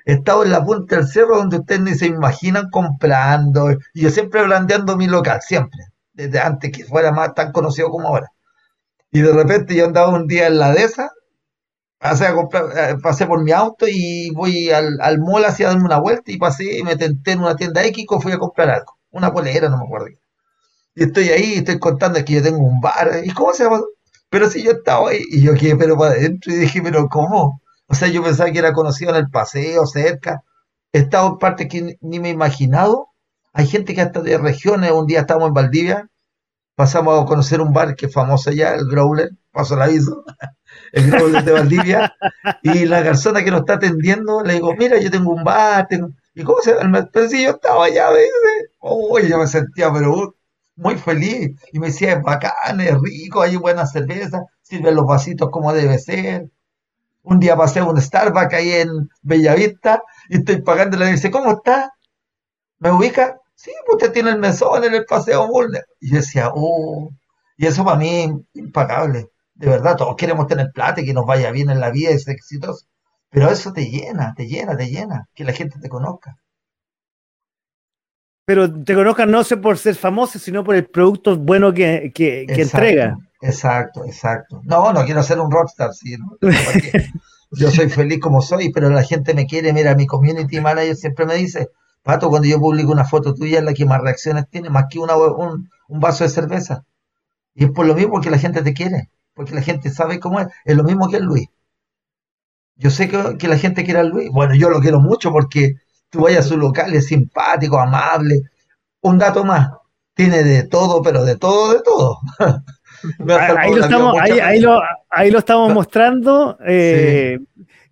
he estado en la punta del cerro donde ustedes ni se imaginan comprando. Y yo siempre blandeando mi local, siempre. Desde antes que fuera más tan conocido como ahora. Y de repente yo andaba un día en la dehesa, eh, pasé por mi auto y voy al, al mall hacia darme una vuelta y pasé y me tenté en una tienda X fui a comprar algo. Una polera, no me acuerdo. Y estoy ahí y estoy contando que yo tengo un bar. ¿Y cómo se llama? Pero si yo estaba ahí y yo quedé pero para adentro y dije, pero ¿cómo? O sea, yo pensaba que era conocido en el paseo, cerca. He estado en partes que ni me he imaginado. Hay gente que hasta de regiones, un día estamos en Valdivia, pasamos a conocer un bar que es famoso allá, el Growler, paso el aviso, el Growler de Valdivia, y la persona que nos está atendiendo le digo, mira, yo tengo un bar, ¿y cómo se llama? Pero si yo estaba allá, me dice, oh, yo me sentía, pero muy feliz, y me decía, es bacán, es rico, hay buena cerveza, sirven los vasitos como debe ser, un día pasé un Starbucks ahí en Bellavista y estoy pagando y dice, ¿cómo está? ¿Me ubica? Sí, pues usted tiene el mesón en el Paseo Bulner. Y yo decía, oh, y eso para mí impagable. De verdad, todos queremos tener plata y que nos vaya bien en la vida y ser exitosos. Pero eso te llena, te llena, te llena, que la gente te conozca. Pero te conozcan no sé por ser famoso, sino por el producto bueno que, que, que entrega. Exacto, exacto. No, no quiero ser un rockstar, sí. (laughs) Yo soy feliz como soy, pero la gente me quiere. Mira, mi community manager siempre me dice, Pato, cuando yo publico una foto tuya es la que más reacciones tiene, más que una, un, vaso de cerveza. Y es por lo mismo que la gente te quiere, porque la gente sabe cómo es. Es lo mismo que el Luis. Yo sé que, la gente quiere al Luis. Bueno, yo lo quiero mucho porque tú vayas a su local, es simpático, amable. Un dato más, tiene de todo, pero de todo, de todo. (laughs) ahí, lo estamos, ahí, lo, ahí, lo, estamos mostrando. Eh,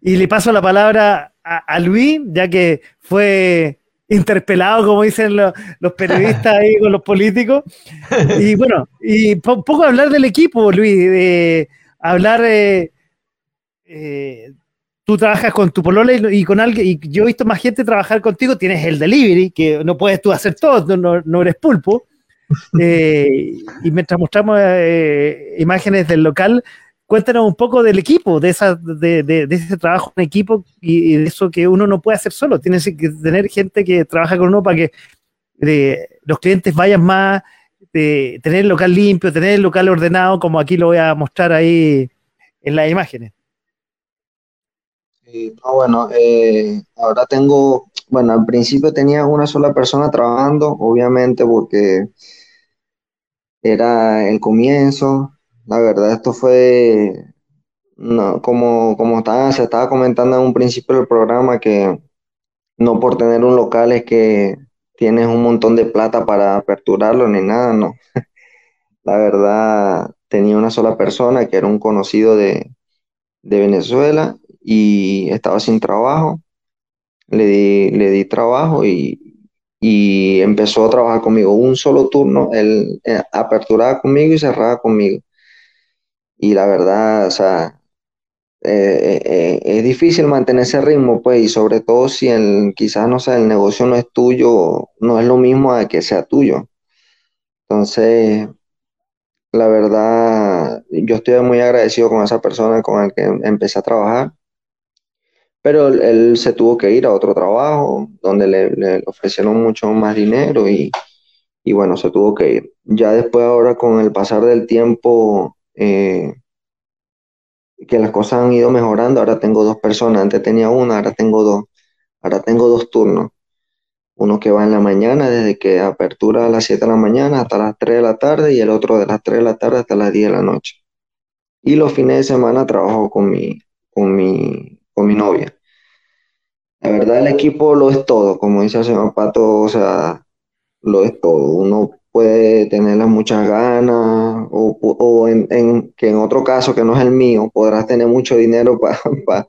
y le paso la palabra a, Luis, ya que fue interpelado, como dicen los, periodistas ahí con los políticos. Y bueno, y un poco hablar del equipo, Luis, de hablar. Eh, eh, tú trabajas con tu polola y, con alguien, y yo he visto más gente trabajar contigo, tienes el delivery, que no puedes tú hacer todo, no, eres pulpo. Eh, y mientras mostramos imágenes del local, cuéntanos un poco del equipo, de, ese trabajo en equipo y, de eso que uno no puede hacer solo. Tienes que tener gente que trabaja con uno para que eh, los clientes vayan más, de tener el local limpio, tener el local ordenado, como aquí lo voy a mostrar ahí en las imágenes. bueno, eh, ahora tengo, bueno, al principio tenía una sola persona trabajando, obviamente porque era el comienzo, la verdad, esto fue, no, como, como estaba, se estaba comentando en un principio del programa, que no por tener un local es que tienes un montón de plata para aperturarlo ni nada, no. (laughs) La verdad, tenía una sola persona que era un conocido de, Venezuela y estaba sin trabajo. Le di, le di trabajo y, y empezó a trabajar conmigo un solo turno, él eh, aperturaba conmigo y cerraba conmigo. Y la verdad, o sea, eh, eh, es difícil mantener ese ritmo, pues, y sobre todo si el, quizás, no sé, el negocio no es tuyo, no es lo mismo a que sea tuyo. Entonces, la verdad, yo estoy muy agradecido con esa persona con la que empecé a trabajar, pero él, se tuvo que ir a otro trabajo donde le, ofrecieron mucho más dinero y, y bueno, se tuvo que ir. Ya después ahora con el pasar del tiempo, eh, que las cosas han ido mejorando. Ahora tengo dos personas, antes tenía una, ahora tengo dos. Ahora tengo dos turnos. Uno que va en la mañana, desde que apertura a las 7 de la mañana hasta las 3 de la tarde, y el otro de las 3 de la tarde hasta las 10 de la noche. Y los fines de semana trabajo con mi, con mi, con mi novia. La verdad, el equipo lo es todo, como dice el señor Pato, o sea, lo es todo. Uno puede tenerlas muchas ganas o, en, que en otro caso que no es el mío, podrás tener mucho dinero (laughs) para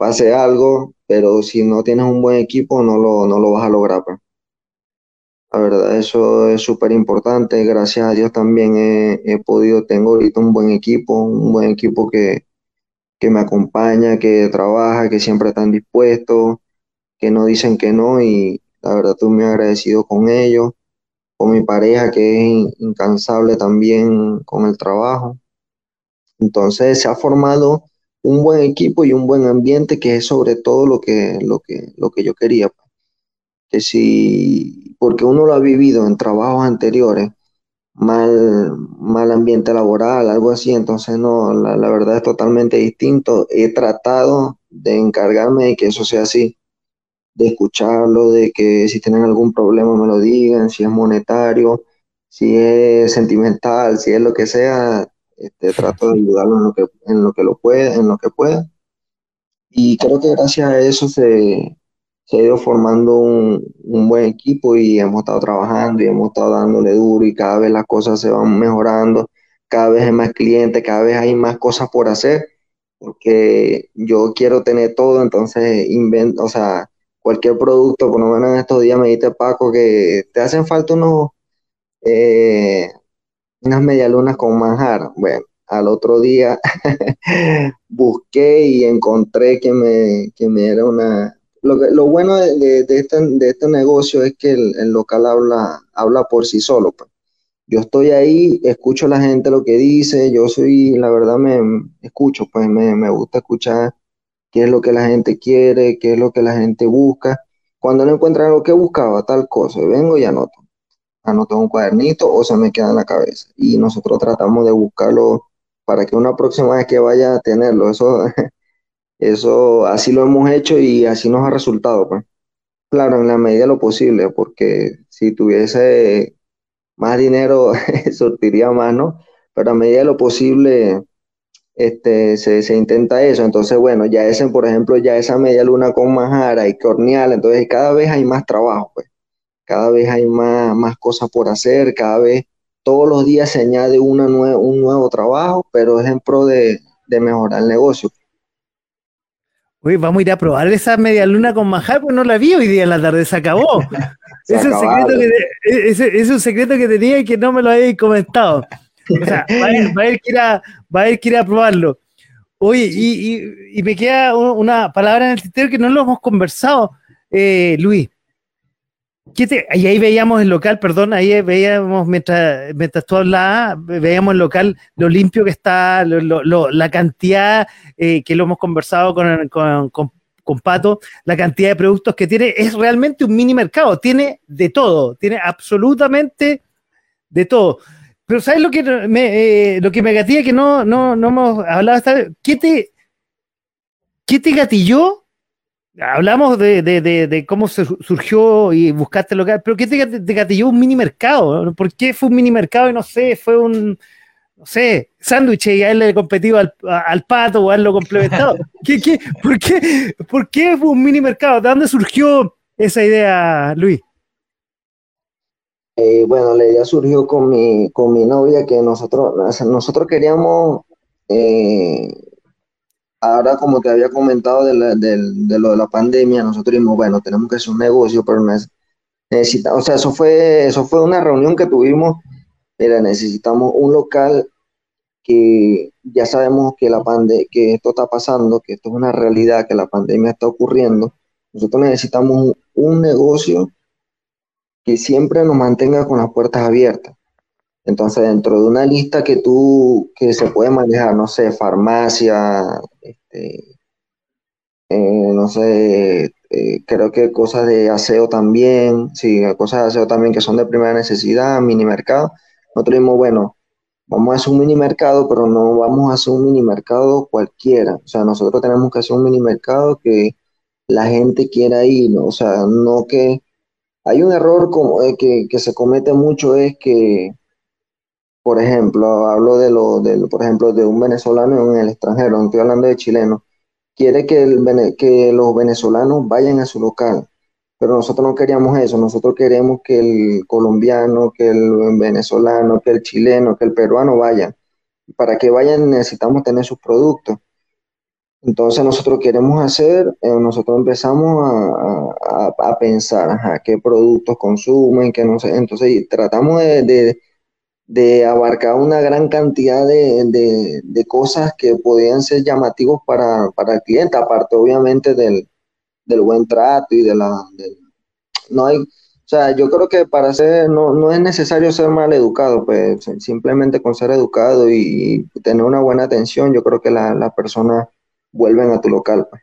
hacer algo, pero si no tienes un buen equipo no lo, no lo vas a lograr. Pues. La verdad, eso es súper importante. Gracias a Dios también he, podido, tengo ahorita un buen equipo, un buen equipo que, que me acompaña, que trabaja, que siempre están dispuestos, que no dicen que no y la verdad estoy muy agradecido con ellos con mi pareja que es incansable también con el trabajo. Entonces se ha formado un buen equipo y un buen ambiente que es sobre todo lo que, lo que, lo que yo quería. Pues. Que si, porque uno lo ha vivido en trabajos anteriores, mal, mal ambiente laboral, algo así, entonces no, la, la verdad es totalmente distinto. He tratado de encargarme de que eso sea así de escucharlo, de que si tienen algún problema me lo digan, si es monetario, si es sentimental, si es lo que sea, este, trato de ayudarlo en lo que, en lo que lo pueda, en lo que pueda. Y creo que gracias a eso se, se ha ido formando un, un, buen equipo y hemos estado trabajando y hemos estado dándole duro y cada vez las cosas se van mejorando, cada vez hay más clientes, cada vez hay más cosas por hacer, porque yo quiero tener todo, entonces invento, o sea, cualquier producto, por lo menos en estos días me dijiste, Paco, que te hacen falta unos, eh, unas medialunas con manjar. Bueno, al otro día (laughs) busqué y encontré que me, que me era una... Lo, lo bueno de, este, de, este, negocio es que el, local habla, habla por sí solo. Pues. Yo estoy ahí, escucho a la gente lo que dice, yo soy, la verdad me escucho, pues me, me gusta escuchar qué es lo que la gente quiere, qué es lo que la gente busca. Cuando no encuentran lo que buscaba, tal cosa, vengo y anoto. Anoto un cuadernito o se me queda en la cabeza. Y nosotros tratamos de buscarlo para que una próxima vez que vaya a tenerlo. Eso, (laughs) eso así lo hemos hecho y así nos ha resultado. Pues. Claro, en la medida de lo posible, porque si tuviese más dinero, (laughs) sortiría más, ¿no? Pero a medida de lo posible, este, se, intenta eso. Entonces, bueno, ya ese, por ejemplo, ya esa media luna con majara y corneal, entonces cada vez hay más trabajo, pues. Cada vez hay más, más cosas por hacer, cada vez todos los días se añade una un nuevo trabajo, pero es en pro de, mejorar el negocio. Uy, vamos a ir a probar esa media luna con majar, pues no la vi hoy día en la tarde, se acabó. (laughs) es, un secreto que, es, un secreto que tenía y que no me lo habéis comentado. O sea, va, a ir, que ir a, va a ir a probarlo. Oye, y, y, me queda una palabra en el tintero que no lo hemos conversado, eh, Luis. y ahí veíamos el local, perdón, ahí veíamos, mientras, mientras tú hablabas, veíamos el local, lo limpio que está, la cantidad eh, que lo hemos conversado con, con, con, Pato, la cantidad de productos que tiene, es realmente un mini mercado, tiene de todo, tiene absolutamente de todo. Pero ¿sabes lo que me, eh, lo que me gatilla que no, no, no hemos hablado esta vez? ¿Qué te, qué te gatilló? Hablamos de, de, de, cómo se surgió y buscaste local, pero ¿qué te, te, gatilló un mini mercado? ¿Por qué fue un mini mercado y no sé, fue un, no sé, sándwich y a él le competido al, al pato o a él lo complementado? ¿Qué, qué, por, qué, ¿Por qué fue un mini mercado? ¿De dónde surgió esa idea, Luis? Eh, bueno, la idea surgió con mi, con mi novia que nosotros, nosotros queríamos, eh, ahora como te había comentado de, lo de la pandemia, nosotros dijimos, bueno, tenemos que hacer un negocio, pero necesitamos, o sea, eso fue, eso fue una reunión que tuvimos, era necesitamos un local que ya sabemos que, la pande que esto está pasando, que esto es una realidad, que la pandemia está ocurriendo. Nosotros necesitamos un negocio que siempre nos mantenga con las puertas abiertas. Entonces, dentro de una lista que tú, que se puede manejar, no sé, farmacia, este, eh, no sé, eh, creo que cosas de aseo también, sí, cosas de aseo también que son de primera necesidad, mini mercado. Nosotros dijimos, bueno, vamos a hacer un mini mercado, pero no vamos a hacer un mini mercado cualquiera. O sea, nosotros tenemos que hacer un mini mercado que la gente quiera ir, ¿no? o sea, no que hay un error como, eh, que, se comete mucho es que, por ejemplo, hablo de lo, de, por ejemplo, de un venezolano en el extranjero, no estoy hablando de chileno, quiere que, que los venezolanos vayan a su local, pero nosotros no queríamos eso, nosotros queremos que el colombiano, que el venezolano, que el chileno, que el peruano vayan. Para que vayan necesitamos tener sus productos. Entonces nosotros queremos hacer, eh, nosotros empezamos a, pensar qué productos consumen, qué no sé. Entonces tratamos de, abarcar una gran cantidad de, cosas que podían ser llamativos para, el cliente, aparte obviamente del, buen trato y de la... no hay, o sea, yo creo que para ser, no, no es necesario ser mal educado, pues simplemente con ser educado y, tener una buena atención, yo creo que la, la persona vuelven a tu local. Pues.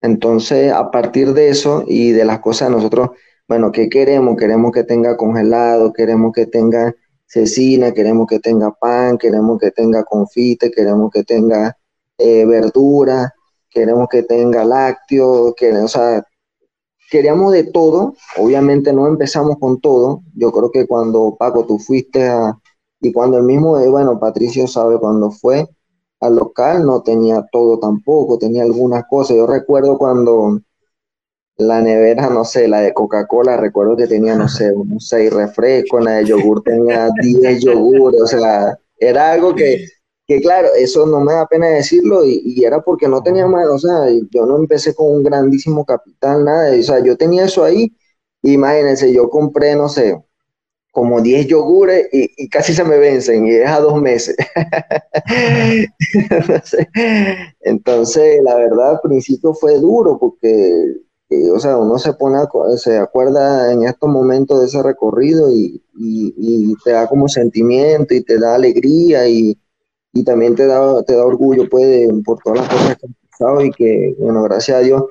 Entonces, a partir de eso y de las cosas nosotros, bueno, ¿qué queremos? Queremos que tenga congelado, queremos que tenga cecina, queremos que tenga pan, queremos que tenga confite, queremos que tenga eh, verdura, queremos que tenga lácteos, que, o sea, queríamos de todo. Obviamente no empezamos con todo. Yo creo que cuando Paco tú fuiste a, y cuando el mismo, eh, bueno, Patricio sabe cuando fue, al local no tenía todo tampoco, tenía algunas cosas. Yo recuerdo cuando la nevera, no sé, la de Coca-Cola, recuerdo que tenía, no sé, (laughs) unos seis refrescos, la de yogur tenía 10 yogur, o sea, era algo que, que claro, eso no me da pena decirlo y, era porque no tenía más, o sea, yo no empecé con un grandísimo capital, nada, o sea, yo tenía eso ahí, imagínense, yo compré, no sé, como 10 yogures y, casi se me vencen y es a dos meses. (laughs) Entonces, la verdad, al principio fue duro porque, eh, o sea, uno se pone, se acuerda en estos momentos de ese recorrido y, te da como sentimiento y te da alegría y, también te da, te da orgullo pues, por todas las cosas que han pasado y que, bueno, gracias a Dios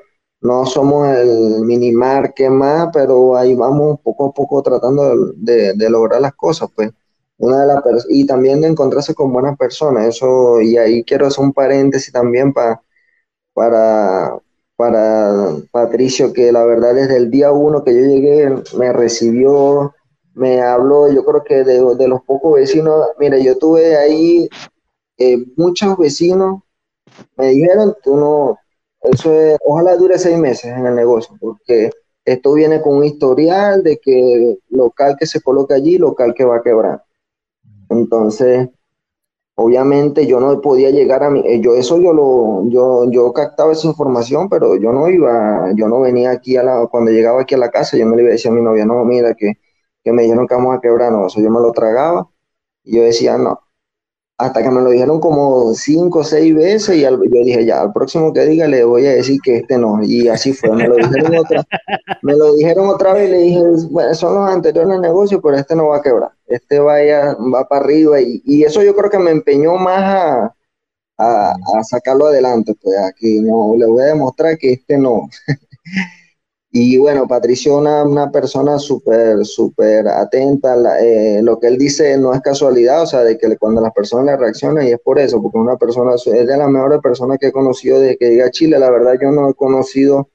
no somos el minimar que más, pero ahí vamos poco a poco tratando de, lograr las cosas, pues. Una de las y también de encontrarse con buenas personas, eso, y ahí quiero hacer un paréntesis también para, para, Patricio, que la verdad desde el día uno que yo llegué me recibió, me habló, yo creo que de, los pocos vecinos, mire, yo tuve ahí eh, muchos vecinos, me dijeron, tú no, eso es, ojalá dure seis meses en el negocio, porque esto viene con un historial de que local que se coloque allí, local que va a quebrar. Entonces, obviamente yo no podía llegar a mi, eh, yo eso yo lo, yo, yo captaba esa información, pero yo no iba, yo no venía aquí a la, cuando llegaba aquí a la casa, yo no le iba a decir a mi novia, no, mira, que, que me dijeron que vamos a quebrar, no, eso yo me lo tragaba, y yo decía, no, hasta que me lo dijeron como cinco o seis veces y yo dije, ya, al próximo que diga le voy a decir que este no. Y así fue, me lo dijeron otra, me lo dijeron otra vez y le dije, bueno, son los anteriores negocios, pero este no va a quebrar, este vaya, va para arriba. Y, eso yo creo que me empeñó más a, a sacarlo adelante, pues aquí no, le voy a demostrar que este no. (laughs) Y bueno, Patricio una, una persona súper, súper atenta. Eh, lo que él dice no es casualidad, o sea, de que cuando las personas le reaccionan y es por eso, porque una persona es de las mejores personas que he conocido desde que diga Chile. La verdad, yo no he conocido,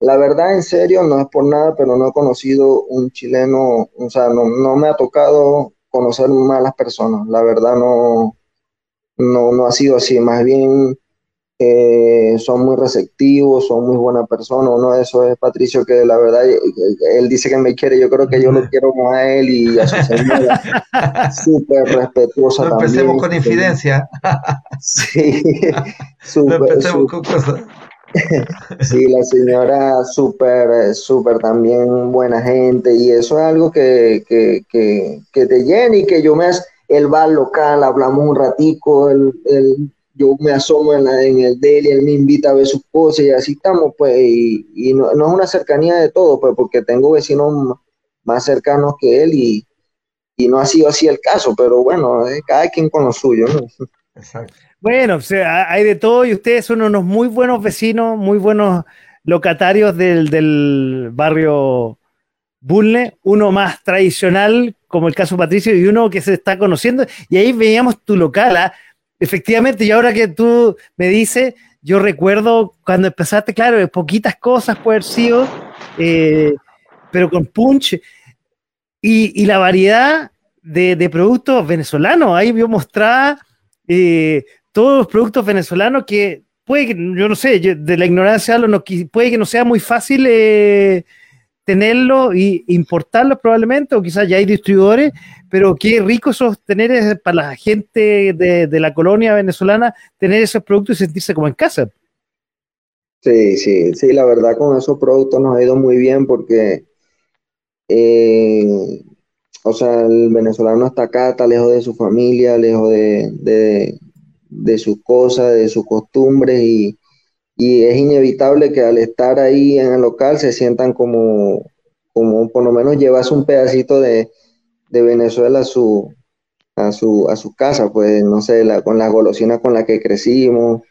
la verdad, en serio, no es por nada, pero no he conocido un chileno, o sea, no, no me ha tocado conocer malas personas. La verdad, no, no, no ha sido así. Más bien, eh, son muy receptivos, son muy buenas personas. Uno de esos es Patricio, que la verdad, eh, él dice que me quiere, yo creo que yo lo quiero como a él y a su señora. (laughs) Súper respetuosa. No empecemos con infidencia. (laughs) sí, super, (laughs) no empecemos con cosas. sí, la señora súper, súper también buena gente y eso es algo que, que, que, que te llena y que yo me... Él va al local, hablamos un ratico, él, él yo me asomo en, en el deli, él me invita a ver sus cosas y así estamos, pues, y, no, es una cercanía de todo, pues, porque tengo vecinos más cercanos que él y, no ha sido así el caso, pero bueno, cada quien con lo suyo, ¿no? Bueno, o sea, hay de todo y ustedes son unos muy buenos vecinos, muy buenos locatarios del, del barrio Bulne, uno más tradicional, como el caso Patricio, y uno que se está conociendo, y ahí veíamos tu local, ¿ah? Efectivamente, y ahora que tú me dices, yo recuerdo cuando empezaste, claro, poquitas cosas puede haber sido, eh, pero con punch y, la variedad de, productos venezolanos. Ahí yo mostraba eh, todos los productos venezolanos que puede que, yo no sé, de la ignorancia no, puede que no sea muy fácil eh, tenerlo e importarlo probablemente, o quizás ya hay distribuidores, pero qué rico eso tener para la gente de, la colonia venezolana, tener esos productos y sentirse como en casa. Sí, sí, sí, la verdad con esos productos nos ha ido muy bien porque, eh, o sea, el venezolano está acá, está lejos de su familia, lejos de, de sus cosas, de sus costumbres y, y es inevitable que al estar ahí en el local se sientan como, como por lo menos llevas un pedacito de, Venezuela a su, a su, a su casa, pues no sé, con la golosina con la que crecimos.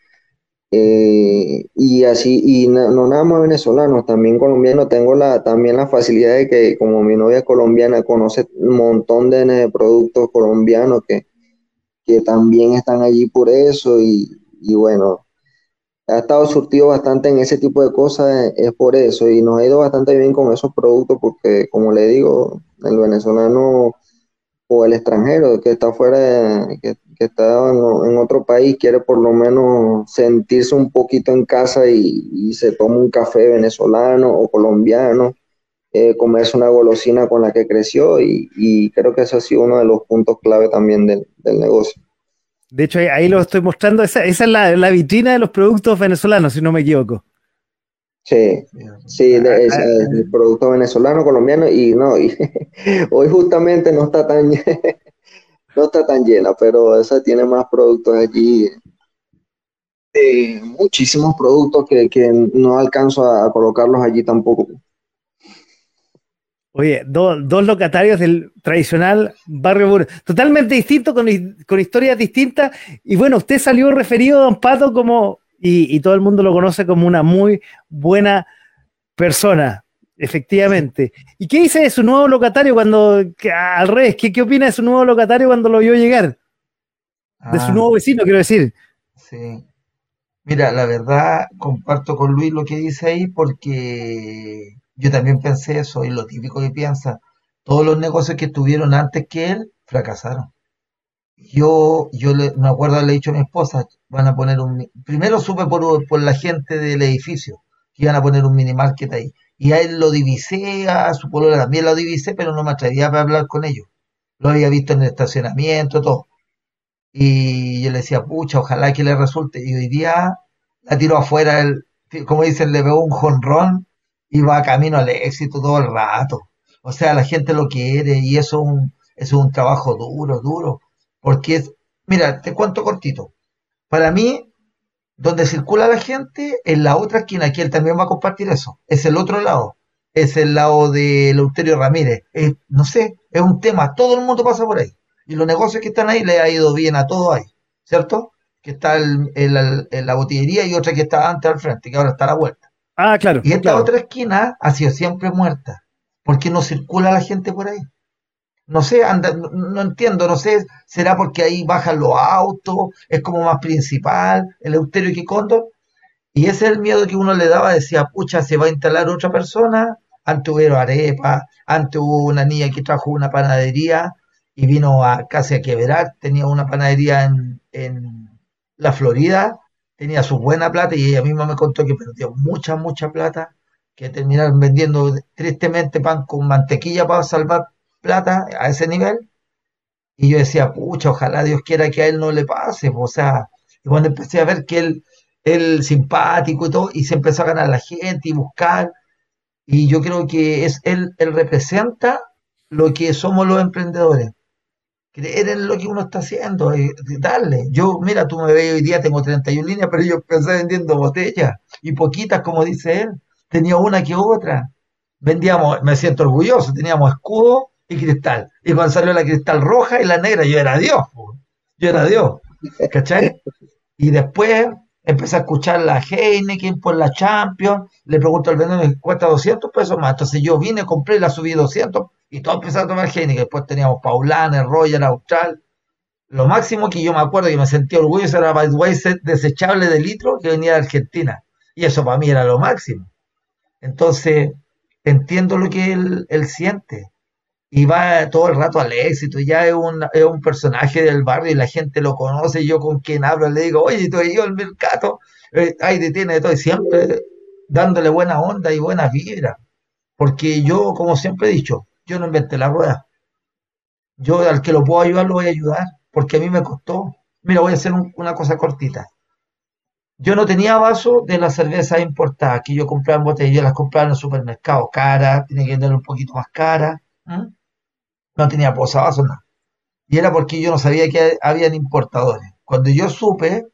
Eh, y así, y no, nada más venezolanos, también colombianos, tengo la, también la facilidad de que como mi novia colombiana conoce un montón de, productos colombianos que, que también están allí por eso y, y bueno, ha estado surtido bastante en ese tipo de cosas, es por eso, y nos ha ido bastante bien con esos productos, porque como le digo, el venezolano o el extranjero que está fuera, que, está en, otro país, quiere por lo menos sentirse un poquito en casa y, se toma un café venezolano o colombiano, eh, comerse una golosina con la que creció, y, creo que ese ha sido uno de los puntos clave también del negocio. De hecho, ahí, lo estoy mostrando. Esa, es la, vitrina de los productos venezolanos, si no me equivoco. Sí, sí, ah, es, ah, el producto venezolano, colombiano, y no, y (laughs) hoy justamente no está tan (laughs) no está tan llena, pero esa tiene más productos allí, muchísimos productos que, que no alcanzo a colocarlos allí tampoco. Oye, dos locatarios del tradicional barrio Burro, totalmente distintos, con, historias distintas. Y bueno, usted salió referido, don Pato, como, y, todo el mundo lo conoce como una muy buena persona, efectivamente. ¿Y qué dice de su nuevo locatario cuando, al revés, ¿qué, qué opina de su nuevo locatario cuando lo vio llegar? De su ah. nuevo vecino, quiero decir. Sí. Mira, la verdad, comparto con Luis lo que dice ahí porque yo también pensé eso, y lo típico que piensa, todos los negocios que tuvieron antes que él fracasaron. Yo, yo le, me acuerdo haberle dicho a mi esposa, van a poner un... Primero supe por, por la gente del edificio, que iban a poner un mini market ahí. Y a él lo divisé, a su polola también lo divisé, pero no me atrevía a hablar con ellos. lo había visto en el estacionamiento, todo. Y yo le decía, pucha, ojalá que le resulte. Y hoy día la tiró afuera, el, como dicen, le pegó un jonrón y va camino al éxito todo el rato. O sea, la gente lo quiere y eso es un, es un trabajo duro, duro. Porque es, mira, te cuento cortito. Para mí, donde circula la gente, en la otra esquina, aquí él también va a compartir eso. Es el otro lado. Es el lado de Leuterio Ramírez. no sé, es un tema. Todo el mundo pasa por ahí. Y los negocios que están ahí le ha ido bien a todos ahí. ¿Cierto? Que está en la botillería y otra que está antes al frente, que ahora está a la vuelta. Ah, claro. Y esta claro. otra esquina ha sido siempre muerta. Porque no circula la gente por ahí. No sé, anda, no, no entiendo, no sé, será porque ahí bajan los autos, es como más principal, el Euterio y Cóndor. Y ese es el miedo que uno le daba, decía, pucha, se va a instalar otra persona. Antes hubo arepa, antes hubo una niña que trajo una panadería y vino a casi a quebrar, tenía una panadería en, en la Florida, tenía su buena plata y ella misma me contó que perdió mucha, mucha plata, que terminaron vendiendo tristemente pan con mantequilla para salvar plata a ese nivel. Y yo decía, pucha, ojalá Dios quiera que a él no le pase. O sea, y cuando empecé a ver que él, él simpático y todo, y se empezó a ganar la gente y buscar. Y yo creo que es él, él representa lo que somos los emprendedores. Creer en lo que uno está haciendo, y darle. Yo, mira, tú me ves hoy día, tengo 31 líneas, pero yo empecé vendiendo botellas y poquitas, como dice él. Tenía una que otra. Vendíamos, me siento orgulloso, teníamos escudo y cristal. Y cuando salió la cristal roja y la negra, yo era Dios. Yo era Dios. ¿Cachai? Y después empecé a escuchar la Heineken por la Champions. Le pregunto al vendedor, cuesta 200 pesos más. Entonces yo vine, compré, la subí 200 y todos empezaron a tomar Heineken. Después teníamos Paulaner, Royal, Austral. Lo máximo que yo me acuerdo que me sentía orgulloso era Budweiser desechable de litro que venía de Argentina. Y eso para mí era lo máximo. Entonces, entiendo lo que él siente y va todo el rato al éxito, ya es un, es un personaje del barrio y la gente lo conoce, yo con quien hablo le digo, oye, tú ido al mercado, eh, ahí te tiene todo, y siempre dándole buena onda y buena vibra, porque yo, como siempre he dicho, yo no inventé la rueda, yo al que lo puedo ayudar lo voy a ayudar, porque a mí me costó. Mira, voy a hacer un- una cosa cortita. Yo no tenía vaso de las cervezas importadas que yo compraba en botella, yo las compraba en el supermercado, cara, tenía que vender un poquito más cara. ¿m? No tenía posavasos, nada. Y era porque yo no sabía que habían importadores. Cuando yo supe,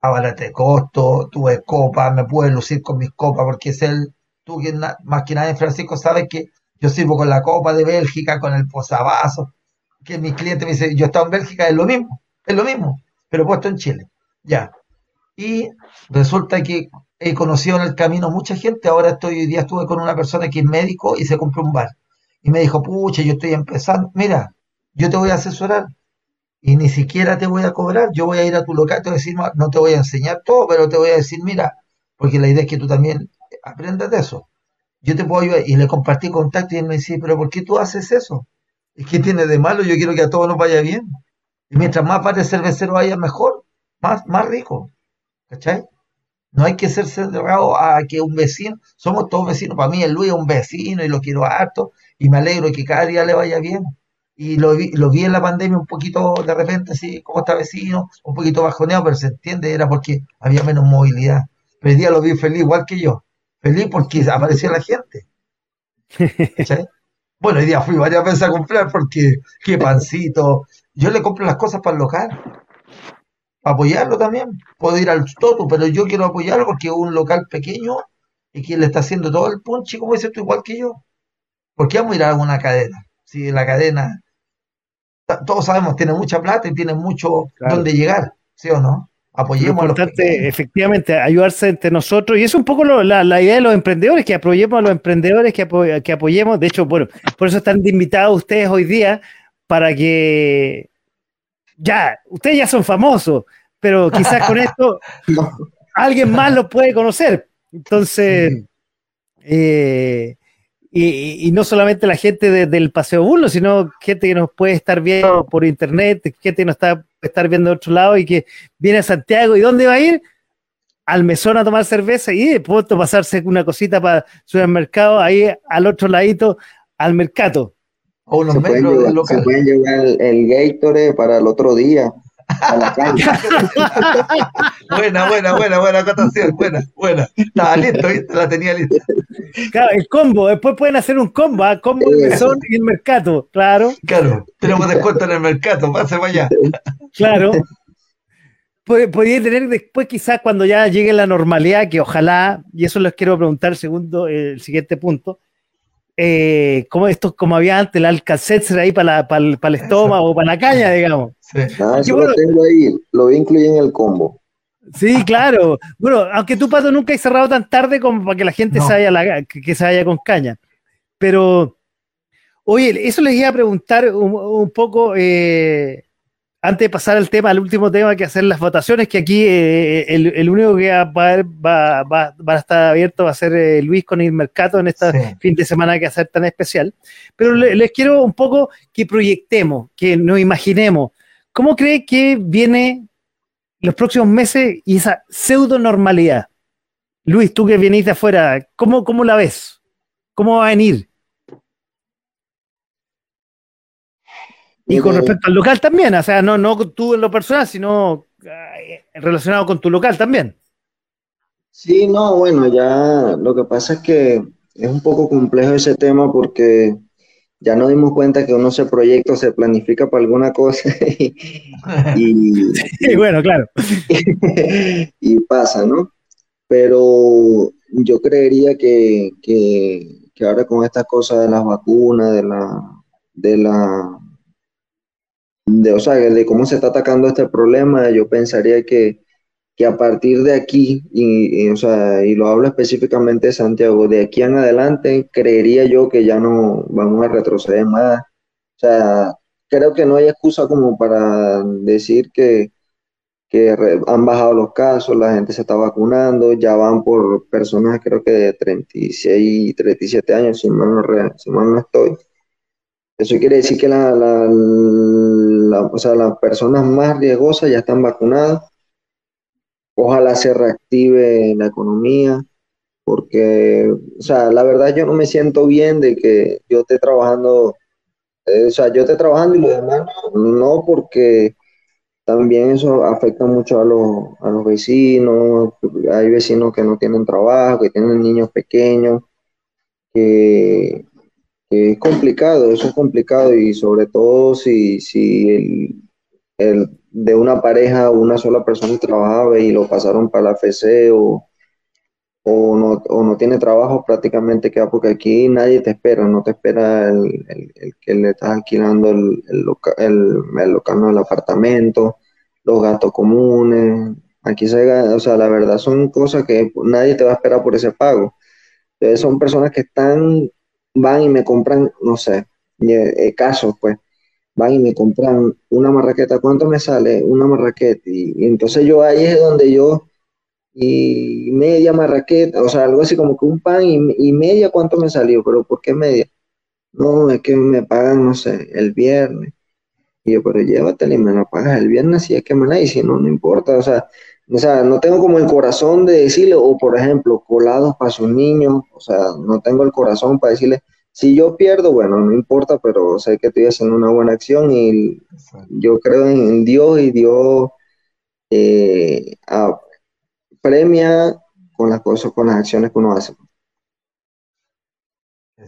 abaraté costo, tuve copas, me pude lucir con mis copas, porque es el, tú que más que nadie, Francisco, sabes que yo sirvo con la copa de Bélgica, con el posavasos, que mi cliente me dice, yo he estado en Bélgica, es lo mismo, es lo mismo, pero puesto en Chile. Ya. Y resulta que he conocido en el camino mucha gente. Ahora estoy, hoy día estuve con una persona que es médico y se compró un bar. Y me dijo, pucha, yo estoy empezando. Mira, yo te voy a asesorar y ni siquiera te voy a cobrar. Yo voy a ir a tu local, te voy a decir, "Ma- no te voy a enseñar todo, pero te voy a decir, mira, porque la idea es que tú también aprendas de eso. Yo te puedo ayudar. Y le compartí contacto y él me dice, pero ¿por qué tú haces eso? ¿Y qué tiene de malo? Yo quiero que a todos nos vaya bien. Y mientras más bares cerveceros haya, mejor, más, más rico. ¿Cachai? No hay que ser cerrado a que un vecino, somos todos vecinos. Para mí, el Luis es un vecino y lo quiero harto y me alegro que cada día le vaya bien. Y lo vi, lo vi en la pandemia un poquito de repente, así como está vecino, un poquito bajoneado, pero se entiende, era porque había menos movilidad. Pero el día lo vi feliz, igual que yo. Feliz porque apareció la gente. (laughs) Bueno, hoy día fui varias veces a comprar porque qué pancito. Yo le compro las cosas para el local, para apoyarlo también. Puedo ir al Toto, pero yo quiero apoyarlo porque es un local pequeño y que le está haciendo todo el punch, como dices tú, igual que yo. ¿Por qué vamos a ir a una cadena? Si la cadena, todos sabemos, tiene mucha plata y tiene mucho Claro. donde llegar, ¿sí o no? Lo Apoyemos a los importante, efectivamente, ayudarse entre nosotros. Y es un poco lo- la, la idea de los emprendedores, que apoyemos a los emprendedores, que, apo- que apoyemos. De hecho, bueno, por eso están invitados ustedes hoy día, para que ya, ustedes ya son famosos, pero quizás con esto (laughs) alguien más los puede conocer. Entonces, eh, y, y- no solamente la gente de- del Paseo Burlo, sino gente que nos puede estar viendo por internet, gente que nos está estar viendo de otro lado y que viene a Santiago. ¿Y dónde va a ir? Al mesón a tomar cerveza y de pronto pasarse una cosita para supermercado, ahí al otro ladito, al mercado. A unos Se pueden metros llevar, se pueden llevar el, el Gatorade para el otro día a la cancha. (laughs) Buena, buena, buena, buena acotación, buena, buena. Estaba listo, ¿viste? La tenía lista. Claro, el combo, después pueden hacer un combo, ¿ah? combo el Eso. mesón y el mercado, claro, Claro, tenemos descuento en el mercado, pase para allá. claro. Pod- Podría tener después quizás cuando ya llegue la normalidad, que ojalá, y eso les quiero preguntar segundo, el siguiente punto, eh, como esto, como había antes, el Alcacetzer ahí para, la- para, el, para el estómago, para la caña, digamos. Sí. Ah, eso bueno. lo tengo ahí, lo voy a incluir en el combo. Sí, claro. Bueno, aunque tú, Pato, nunca has cerrado tan tarde como para que la gente No. se vaya, la- que, que se vaya con caña. Pero, oye, eso les iba a preguntar un, un poco, eh, antes de pasar al tema, al último tema que hacer las votaciones, que aquí eh, el, el único que va, a poder- va, va- va a estar abierto va a ser eh, Luis con el mercado en este Sí. fin de semana que ser tan especial. Pero le- les quiero un poco que proyectemos, que nos imaginemos. ¿Cómo cree que viene los próximos meses y esa pseudo normalidad? Luis, tú que venís de afuera, ¿cómo, cómo la ves? ¿Cómo va a venir? Y con respecto al local también, o sea, no, no tú en lo personal, sino eh, relacionado con tu local también. Sí, no, bueno, ya lo que pasa es que es un poco complejo ese tema porque ya nos dimos cuenta que uno se proyecta, se planifica para alguna cosa (laughs) y, y- (laughs) Sí, bueno, claro. (laughs) y pasa, ¿no? Pero yo creería que, que, que ahora con estas cosas de las vacunas, de la, de la, de, o sea, de cómo se está atacando este problema, yo pensaría que, que a partir de aquí, y, y, o sea, y lo hablo específicamente de Santiago, de aquí en adelante, creería yo que ya no vamos a retroceder más. O sea, creo que no hay excusa como para decir que que han bajado los casos, la gente se está vacunando, ya van por personas creo que de 36 y 37 años, si mal no, si mal no estoy. Eso quiere decir que la, la- la- o sea, las personas más riesgosas ya están vacunadas. Ojalá se reactive la economía, porque, o sea, la verdad yo no me siento bien de que yo esté trabajando, eh, o sea, yo esté trabajando y los demás no, porque también eso afecta mucho a los, a los vecinos. Hay vecinos que no tienen trabajo, que tienen niños pequeños, que, es complicado, eso es complicado y sobre todo si, si el, el- de una pareja una sola persona trabajaba y lo pasaron para la FC o, o, no, o no tiene trabajo prácticamente queda porque aquí nadie te espera, no te espera el, el- que le estás alquilando el, loca- local, no, el apartamento, los gastos comunes. Aquí se o sea, la verdad son cosas que nadie te va a esperar por ese pago. Entonces son personas que están, van y me compran, no sé, eh, casos, pues, van y me compran una marraqueta. ¿Cuánto me sale una marraqueta? Y, entonces yo ahí es donde yo, y media marraqueta, o sea, algo así como que un pan y, y media, ¿cuánto me salió? Pero ¿por qué media? No, es que me pagan, no sé, el viernes. Y yo, pero llévatela y me la pagas el viernes si es que me la y no, no importa. O sea, o sea, no tengo como el corazón de decirle, o por ejemplo, colados para sus niños, o sea, no tengo el corazón para decirle, si yo pierdo, bueno, no importa, pero sé que estoy haciendo una buena acción y yo creo en Dios y Dios eh, a- premia con las cosas, con las acciones que uno hace.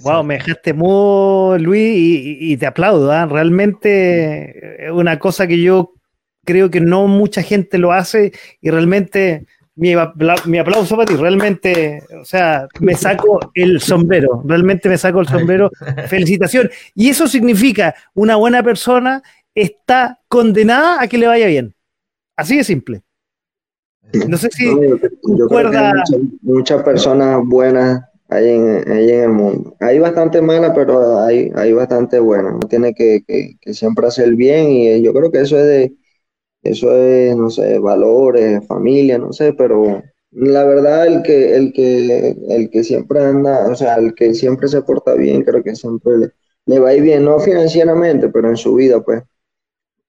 Wow, me dejaste muy, Luis, y, te aplaudo. ¿ah? Realmente es una cosa que yo creo que no mucha gente lo hace y realmente mi, apla- mi aplauso para ti. Realmente, o sea, me saco el sombrero. Realmente me saco el sombrero. Felicitación. Y eso significa una buena persona está condenada a que le vaya bien. Así de simple. No sé si No, yo, yo creo que hay concuerda- muchas, muchas personas buenas ahí en, ahí en el mundo. Hay bastante malas, pero hay, hay bastante buenas. Uno tiene que, que, que siempre hacer el bien y yo creo que eso es de, eso es, no sé, valores, familia, no sé, pero la verdad el que, el que, el que siempre anda, o sea, el que siempre se porta bien, creo que siempre le, le va a ir bien, no financieramente, pero en su vida, pues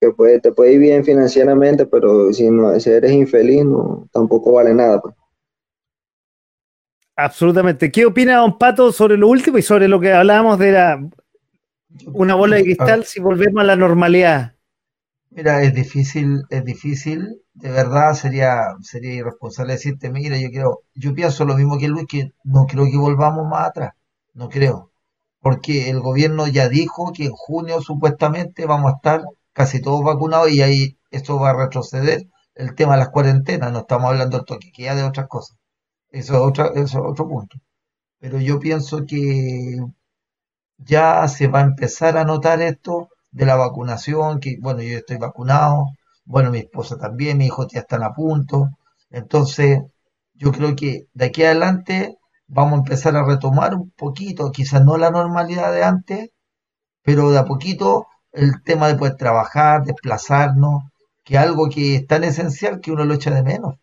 que puede, te puede ir bien financieramente, pero si, no, si eres infeliz, no, tampoco vale nada. Pues. Absolutamente. ¿Qué opina Don Pato sobre lo último y sobre lo que hablábamos de la una bola de cristal si volvemos a la normalidad. Mira, es difícil, es difícil, de verdad sería, sería irresponsable decirte, mira, yo quiero, yo pienso lo mismo que Luis, que no creo que volvamos más atrás, no creo, porque el gobierno ya dijo que en junio supuestamente vamos a estar casi todos vacunados y ahí esto va a retroceder el tema de las cuarentenas, no estamos hablando del toque, que ya de otras cosas, eso es, otra, eso es otro punto, pero yo pienso que ya se va a empezar a notar esto de la vacunación, que bueno, yo estoy vacunado, bueno, mi esposa también, mi hijo ya están a punto. Entonces, yo creo que de aquí adelante vamos a empezar a retomar un poquito, quizás no la normalidad de antes, pero de a poquito el tema de poder trabajar, desplazarnos, que algo que es tan esencial que uno lo echa de menos.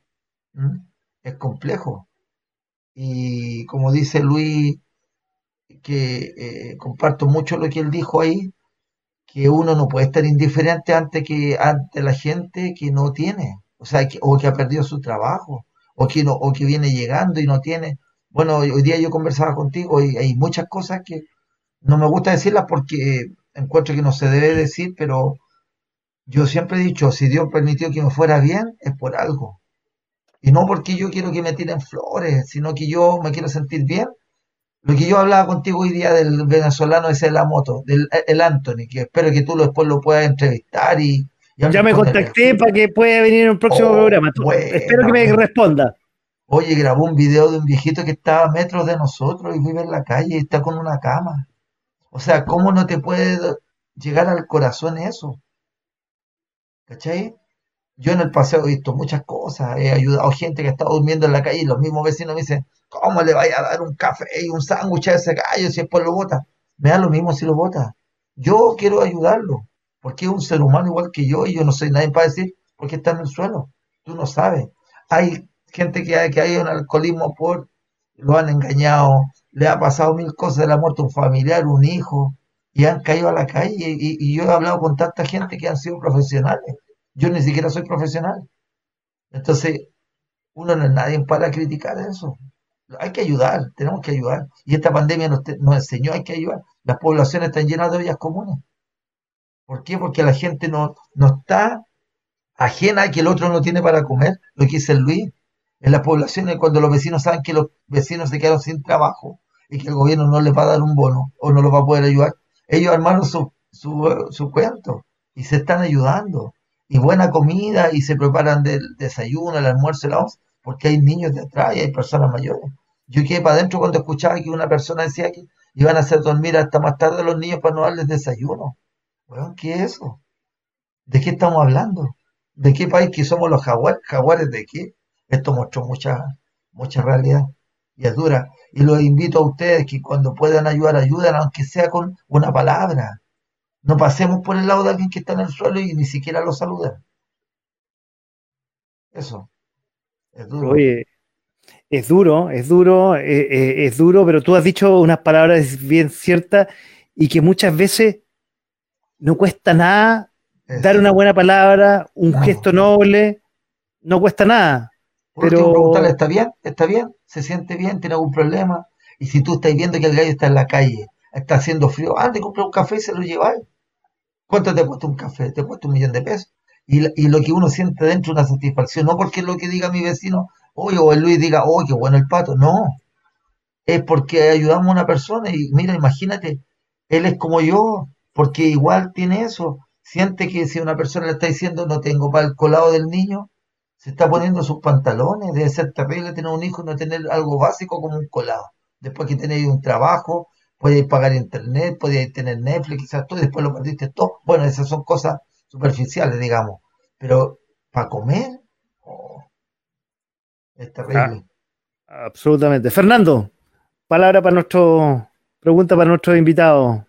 Es complejo. Y como dice Luis, que eh, comparto mucho lo que él dijo ahí, que uno no puede estar indiferente ante que ante la gente que no tiene, o sea, que, o que ha perdido su trabajo, o que no, o que viene llegando y no tiene. Bueno, hoy día yo conversaba contigo y hay muchas cosas que no me gusta decirlas porque encuentro que no se debe decir, pero yo siempre he dicho, si Dios permitió que me fuera bien, es por algo. Y no porque yo quiero que me tiren flores, sino que yo me quiero sentir bien lo que yo hablaba contigo hoy día del venezolano ese de la moto, del el Anthony, que espero que tú después lo puedas entrevistar y... ya me contacté para que pueda venir en un próximo oh, programa. espero que me responda. Oye, grabó un video de un viejito que estaba a metros de nosotros y vive en la calle y está con una cama. O sea, ¿cómo no te puede llegar al corazón eso? ¿Cachai? Yo en el paseo he visto muchas cosas, he ayudado a gente que estaba durmiendo en la calle y los mismos vecinos me dicen, ¿cómo le vaya a dar un café y un sándwich a ese gallo si después lo bota? Me da lo mismo si lo bota. Yo quiero ayudarlo, porque es un ser humano igual que yo y yo no soy nadie para decir por qué está en el suelo. Tú no sabes. Hay gente que hay, que hay un alcoholismo por, lo han engañado, le ha pasado mil cosas de la muerte un familiar, un hijo, y han caído a la calle. y yo he hablado con tanta gente que han sido profesionales yo ni siquiera soy profesional. Entonces, uno no es nadie para criticar eso. Hay que ayudar, tenemos que ayudar. Y esta pandemia nos, enseñó, hay que ayudar. Las poblaciones están llenas de ollas comunes. ¿Por qué? Porque la gente no, no está ajena a que el otro no tiene para comer, lo que dice Luis. En las poblaciones, cuando los vecinos saben que los vecinos se quedaron sin trabajo y que el gobierno no les va a dar un bono o no los va a poder ayudar, ellos armaron su, su, su cuento y se están ayudando y buena comida y se preparan del desayuno, el almuerzo, el once, porque hay niños detrás y hay personas mayores. Yo quedé para adentro cuando escuchaba que una persona decía que iban a hacer dormir hasta más tarde a los niños para no darles desayuno. Bueno, ¿qué es eso? ¿De qué estamos hablando? ¿De qué país que somos los jaguares? ¿Jaguares de qué? Esto mostró mucha, mucha realidad y es dura. Y los invito a ustedes que cuando puedan ayudar, ayuden, aunque sea con una palabra. No pasemos por el lado de alguien que está en el suelo y ni siquiera lo saluden. Eso. Es duro. Oye, es duro, es duro, eh, eh, es duro, pero tú has dicho unas palabras bien ciertas y que muchas veces no cuesta nada dar una buena palabra, un gesto noble, no cuesta nada. pero preguntarle, ¿está bien? ¿Está bien? ¿Se siente bien? ¿Tiene algún problema? Y si tú estás viendo que el gallo está en la calle está haciendo frío, ande, compra un café y se lo lleváis. ¿Cuánto te cuesta un café? Te cuesta un millón de pesos. Y, y lo que uno siente dentro es una satisfacción, no porque es lo que diga mi vecino, oye, o el Luis diga, oye, qué bueno el pato, no. Es porque ayudamos a una persona y mira, imagínate, él es como yo, porque igual tiene eso. Siente que si una persona le está diciendo no tengo para el colado del niño, se está poniendo sus pantalones. Debe ser terrible tener un hijo y no tener algo básico como un colado. Después que tenéis un trabajo, podías pagar internet, podías tener Netflix, quizás todo, y después lo perdiste todo. Bueno, esas son cosas superficiales, digamos. Pero para comer, oh, es terrible. Ah, absolutamente. Fernando, palabra para nuestro, pregunta para nuestro invitado.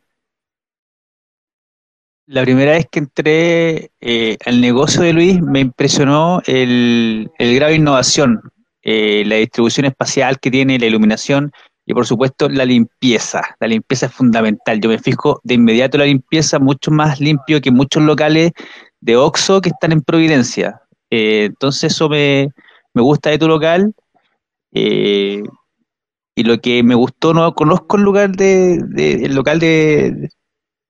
La primera vez que entré eh, al negocio de Luis me impresionó el, el grado de innovación, eh, la distribución espacial que tiene, la iluminación. Y por supuesto, la limpieza. La limpieza es fundamental. Yo me fijo de inmediato la limpieza, mucho más limpio que muchos locales de Oxxo que están en Providencia. Eh, entonces, eso me, gusta de tu local. Eh, y lo que me gustó, no conozco el lugar de, el local de,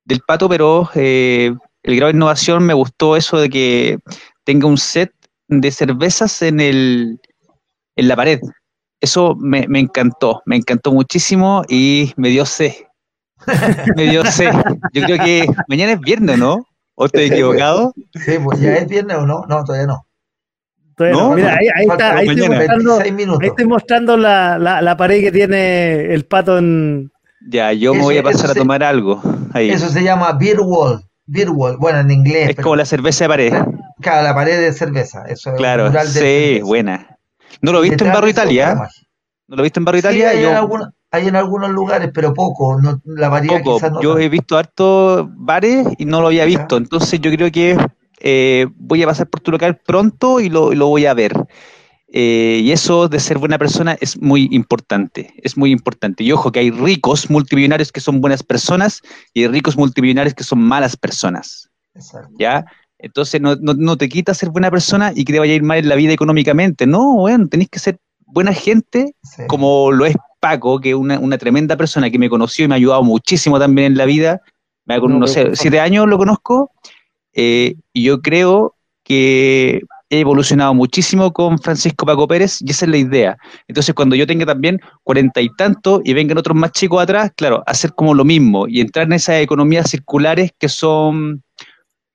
del pato, pero eh, el grado de innovación me gustó eso de que tenga un set de cervezas en, el, en la pared. Eso me, me encantó, me encantó muchísimo y me dio sed. (laughs) me dio sed. Yo creo que mañana es viernes, ¿no? ¿O estoy equivocado? Sí, pues ya es viernes o no, no, todavía no. No. Mira, ahí, ahí está, ahí estoy mostrando, 26 minutos. ahí estoy mostrando la, la, la pared que tiene el pato en. Ya, yo me Eso- voy a pasar a se- tomar algo. Ahí. Eso se llama beer wall. Beer wall, bueno, en inglés. es pero como la cerveza de pared. claro, la pared de cerveza. Eso es Claro, de sí, cerveza. buena. No lo visto en eso, Italia. No lo he visto en Barrio Sí, Italia. hay, yo en algunos, hay en algunos lugares, pero poco. No, la variedad poco. quizás no Yo he visto hartos bares y no lo había visto. Entonces yo creo que eh, voy a pasar por tu local pronto y lo, lo voy a ver. Eh, y eso de ser buena persona es muy importante, es muy importante. Y ojo que hay ricos multimillonarios que son buenas personas y hay ricos multimillonarios que son malas personas, Exacto. ¿ya? Entonces no, no, no te quita ser buena persona y que te vaya a ir mal en la vida económicamente. No, bueno, tenés que ser buena gente Sí. como lo es Paco, que es una, una tremenda persona que me conoció y me ha ayudado muchísimo también en la vida. Me No, no sé, siete años lo conozco. Eh, y yo creo que he evolucionado muchísimo con Francisco Paco Pérez y esa es la idea. Entonces, cuando yo tenga también cuarenta y tanto y vengan otros más chicos atrás, claro, hacer como lo mismo y entrar en esas economías circulares que son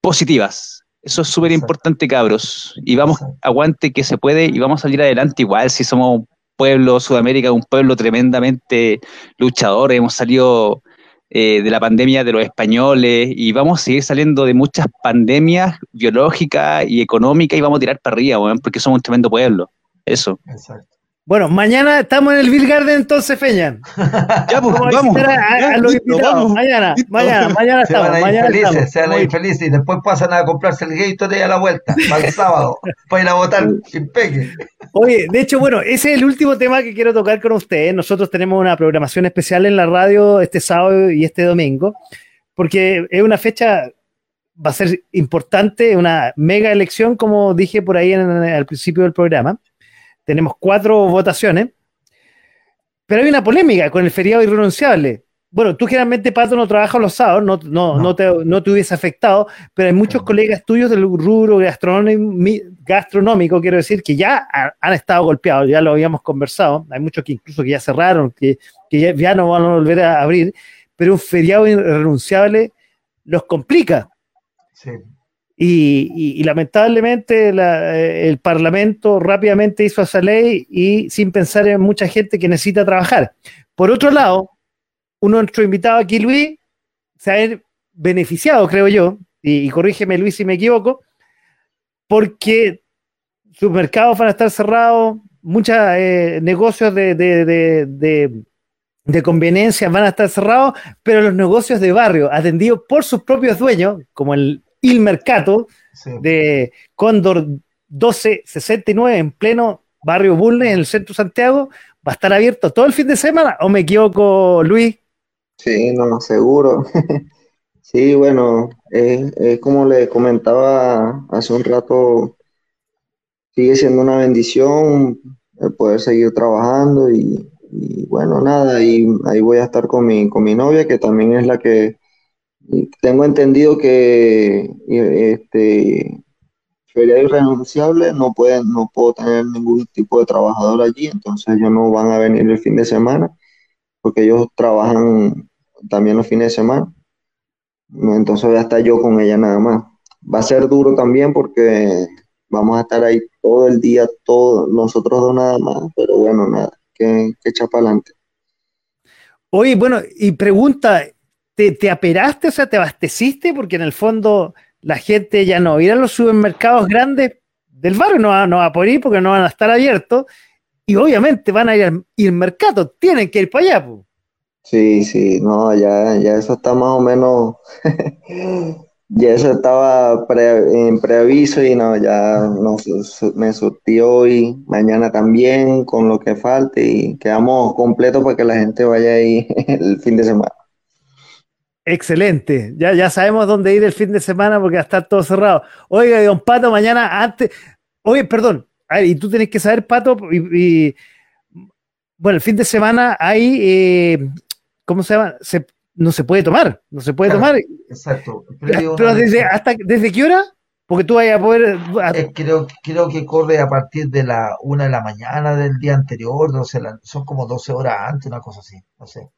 positivas. Eso es súper importante, cabros. Y vamos, aguante que se puede y vamos a salir adelante igual si somos un pueblo, Sudamérica, un pueblo tremendamente luchador. Hemos salido eh, de la pandemia de los españoles y vamos a seguir saliendo de muchas pandemias biológicas y económicas y vamos a tirar para arriba, porque somos un tremendo pueblo. Eso. Exacto. Bueno, mañana estamos en el Bill Garden entonces, Feñan. (laughs) Ya, pues, Vamos vamos. a, a- Ya, a los listo, vamos. Mañana, Listo. mañana, mañana Se van estamos. a ir Mañana felices, estamos. se van a ir Muy- felices y después pasan a comprarse el Gatorade a la vuelta, para el sábado, (laughs) para ir a votar impeque. Oye, de hecho, bueno, ese es el último tema que quiero tocar con ustedes. Nosotros tenemos una programación especial en la radio este sábado y este domingo, porque es una fecha, va a ser importante, una mega elección, como dije por ahí en- al principio del programa. Tenemos cuatro votaciones, pero hay una polémica con el feriado irrenunciable. Bueno, tú generalmente, Pato, no trabajas los sábados, no, no, No. no te, no te hubiese afectado, pero hay muchos colegas tuyos del rubro gastronómico, gastronómico, quiero decir, que ya ha- han estado golpeados, ya lo habíamos conversado. Hay muchos que incluso que ya cerraron, que, que ya, ya no van a volver a abrir, pero un feriado irrenunciable los complica. Sí. Y, lamentablemente la- eh, el Parlamento rápidamente hizo esa ley y sin pensar en mucha gente que necesita trabajar. Por otro lado, uno de nuestros aquí, Luis, se ha beneficiado, creo yo, y, corrígeme Luis si me equivoco, porque sus mercados van a estar cerrados, muchos eh, negocios de, de, de- de conveniencia van a estar cerrados, pero los negocios de barrio, atendidos por sus propios dueños, como el Il Mercato, sí. de Cóndor 1269 en pleno barrio Bulnes en el centro de Santiago, va a estar abierto todo el fin de semana, o me equivoco, Luis. Sí, no, seguro. (laughs) Sí, bueno, es, es como le comentaba hace un rato, sigue siendo una bendición el poder seguir trabajando y, y bueno, nada, y ahí voy a estar con mi, con mi novia, que también es la que tengo entendido que este feriado irrenunciable no pueden, no puedo tener ningún tipo de trabajador allí, entonces ellos no van a venir el fin de semana, porque ellos trabajan también los fines de semana. Entonces voy a estar yo con ella nada más. Va a ser duro también porque vamos a estar ahí todo el día, todos nosotros dos nada más, pero bueno, nada, que, que echa para adelante. Oye, bueno, y pregunta, ¿te, te aperaste, o sea, te abasteciste? Porque en el fondo la gente ya no va a los supermercados grandes del barrio, no va, no a poder ir porque no van a estar abiertos. Y obviamente van a ir al ir mercado, tienen que ir para allá. po. Sí, sí, no, ya, ya eso está más o menos, (laughs) ya eso estaba pre- en preaviso y no, ya me surtí hoy, mañana también con lo que falte y quedamos completos para que la gente vaya ahí (laughs) el fin de semana. Excelente, ya, ya sabemos dónde ir el fin de semana porque va a estar todo cerrado. Oiga, don Pato, mañana antes. Oye, perdón, a ver, y tú tenés que saber, Pato, y, y- bueno, el fin de semana hay, eh, ¿cómo se llama? Se- no se puede tomar, no se puede tomar. Exacto. Pero, desde, hasta, ¿desde qué hora? Porque tú vayas a poder... Eh, creo, creo que corre a partir de la una de la mañana del día anterior, 12, son como 12 horas antes, una cosa así, no sé.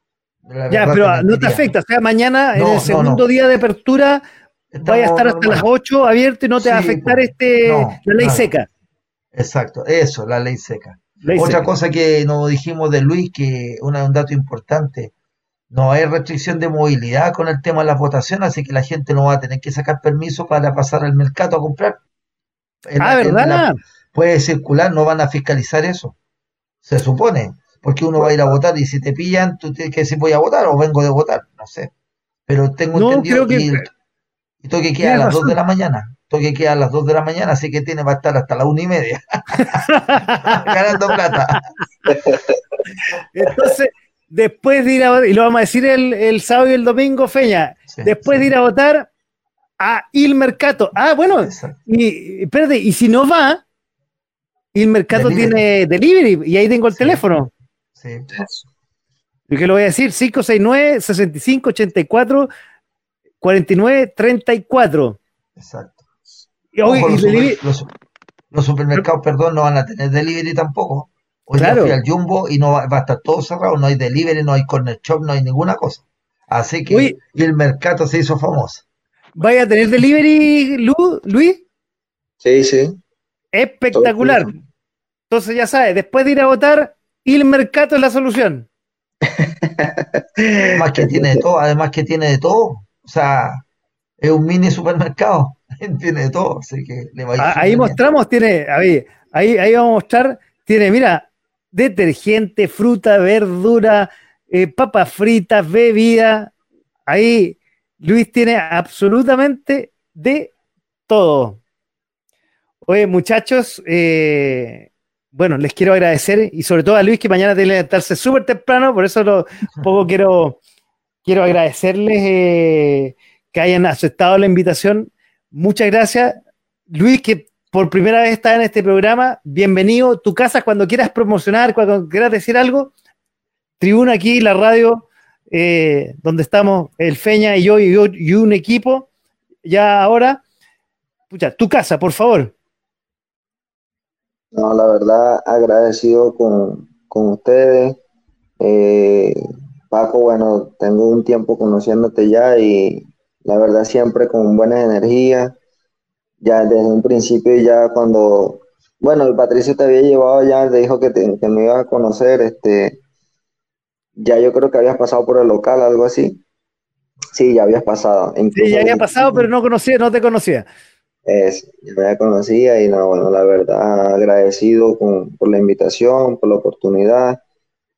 Ya, pero no te afecta, o sea, mañana en el segundo día de apertura vaya a estar hasta las 8 abierto y no te va a afectar pues, este la ley seca. Exacto, eso, la ley seca. Otra cosa que nos dijimos de Luis, que un dato importante, no hay restricción de movilidad con el tema de las votaciones, así que la gente no va a tener que sacar permiso para pasar al mercado a comprar. ah, ¿verdad? puede circular, no van a fiscalizar eso. Se supone, porque uno va a ir a votar y si te pillan, tú tienes que decir voy a votar o vengo de votar, no sé. Pero tengo entendido que, y, y tengo que quedar a las 2 de la mañana. Tengo que quedar a las 2 de la mañana, así que tiene va a estar hasta la una y media. (laughs) (laughs) Ganando plata. Entonces, después de ir a votar, y lo vamos a decir el, sábado y el domingo, Feña, después de ir a votar a Il Mercato. Ah, bueno, y espérate, y si no va, Il Mercato tiene delivery y ahí tengo el teléfono. Sí. ¿Y qué lo voy a decir? 569 65 84 49 34. Exacto. Y, los, supermercados, perdón, no van a tener delivery tampoco. Hoy claro. fui al Jumbo y no va, a estar todo cerrado, no hay delivery, no hay corner shop, no hay ninguna cosa. Así que y el mercado se hizo famoso. ¿Vaya a tener delivery, Luis? Sí, sí. Espectacular. Entonces ya sabes, después de ir a votar, el mercado es la solución. (laughs) además que tiene de todo, además que tiene de todo. O sea, es un mini supermercado, (laughs) tiene de todo, así que le va a Ahí mostramos, tiene, ahí, ahí vamos a mostrar, tiene, mira, detergente, fruta, verdura, eh, papas fritas, bebida. Ahí Luis tiene absolutamente de todo. Oye, muchachos, eh, bueno, les quiero agradecer y sobre todo a Luis que mañana tiene que levantarse súper temprano, por eso lo, un (laughs) poco quiero, quiero agradecerles eh, que hayan aceptado la invitación. Muchas gracias. Luis, que por primera vez estás en este programa, bienvenido. Tu casa, cuando quieras promocionar, cuando quieras decir algo, tribuna aquí, la radio, eh, donde estamos el Feña y yo, y un equipo, ya ahora. Pucha, tu casa, por favor. No, la verdad, agradecido con, ustedes. Eh, Paco, bueno, tengo un tiempo conociéndote ya y la verdad siempre con buenas energías ya desde un principio, ya cuando, bueno, el Patricio te había llevado ya, te dijo que, te, me iba a conocer, este, ya yo creo que habías pasado por el local, algo así. Sí, ya habías pasado. sí, ya había pasado, pero no conocía, no te conocía. Es, ya me conocía y no, bueno, la verdad, agradecido con, por la invitación, por la oportunidad.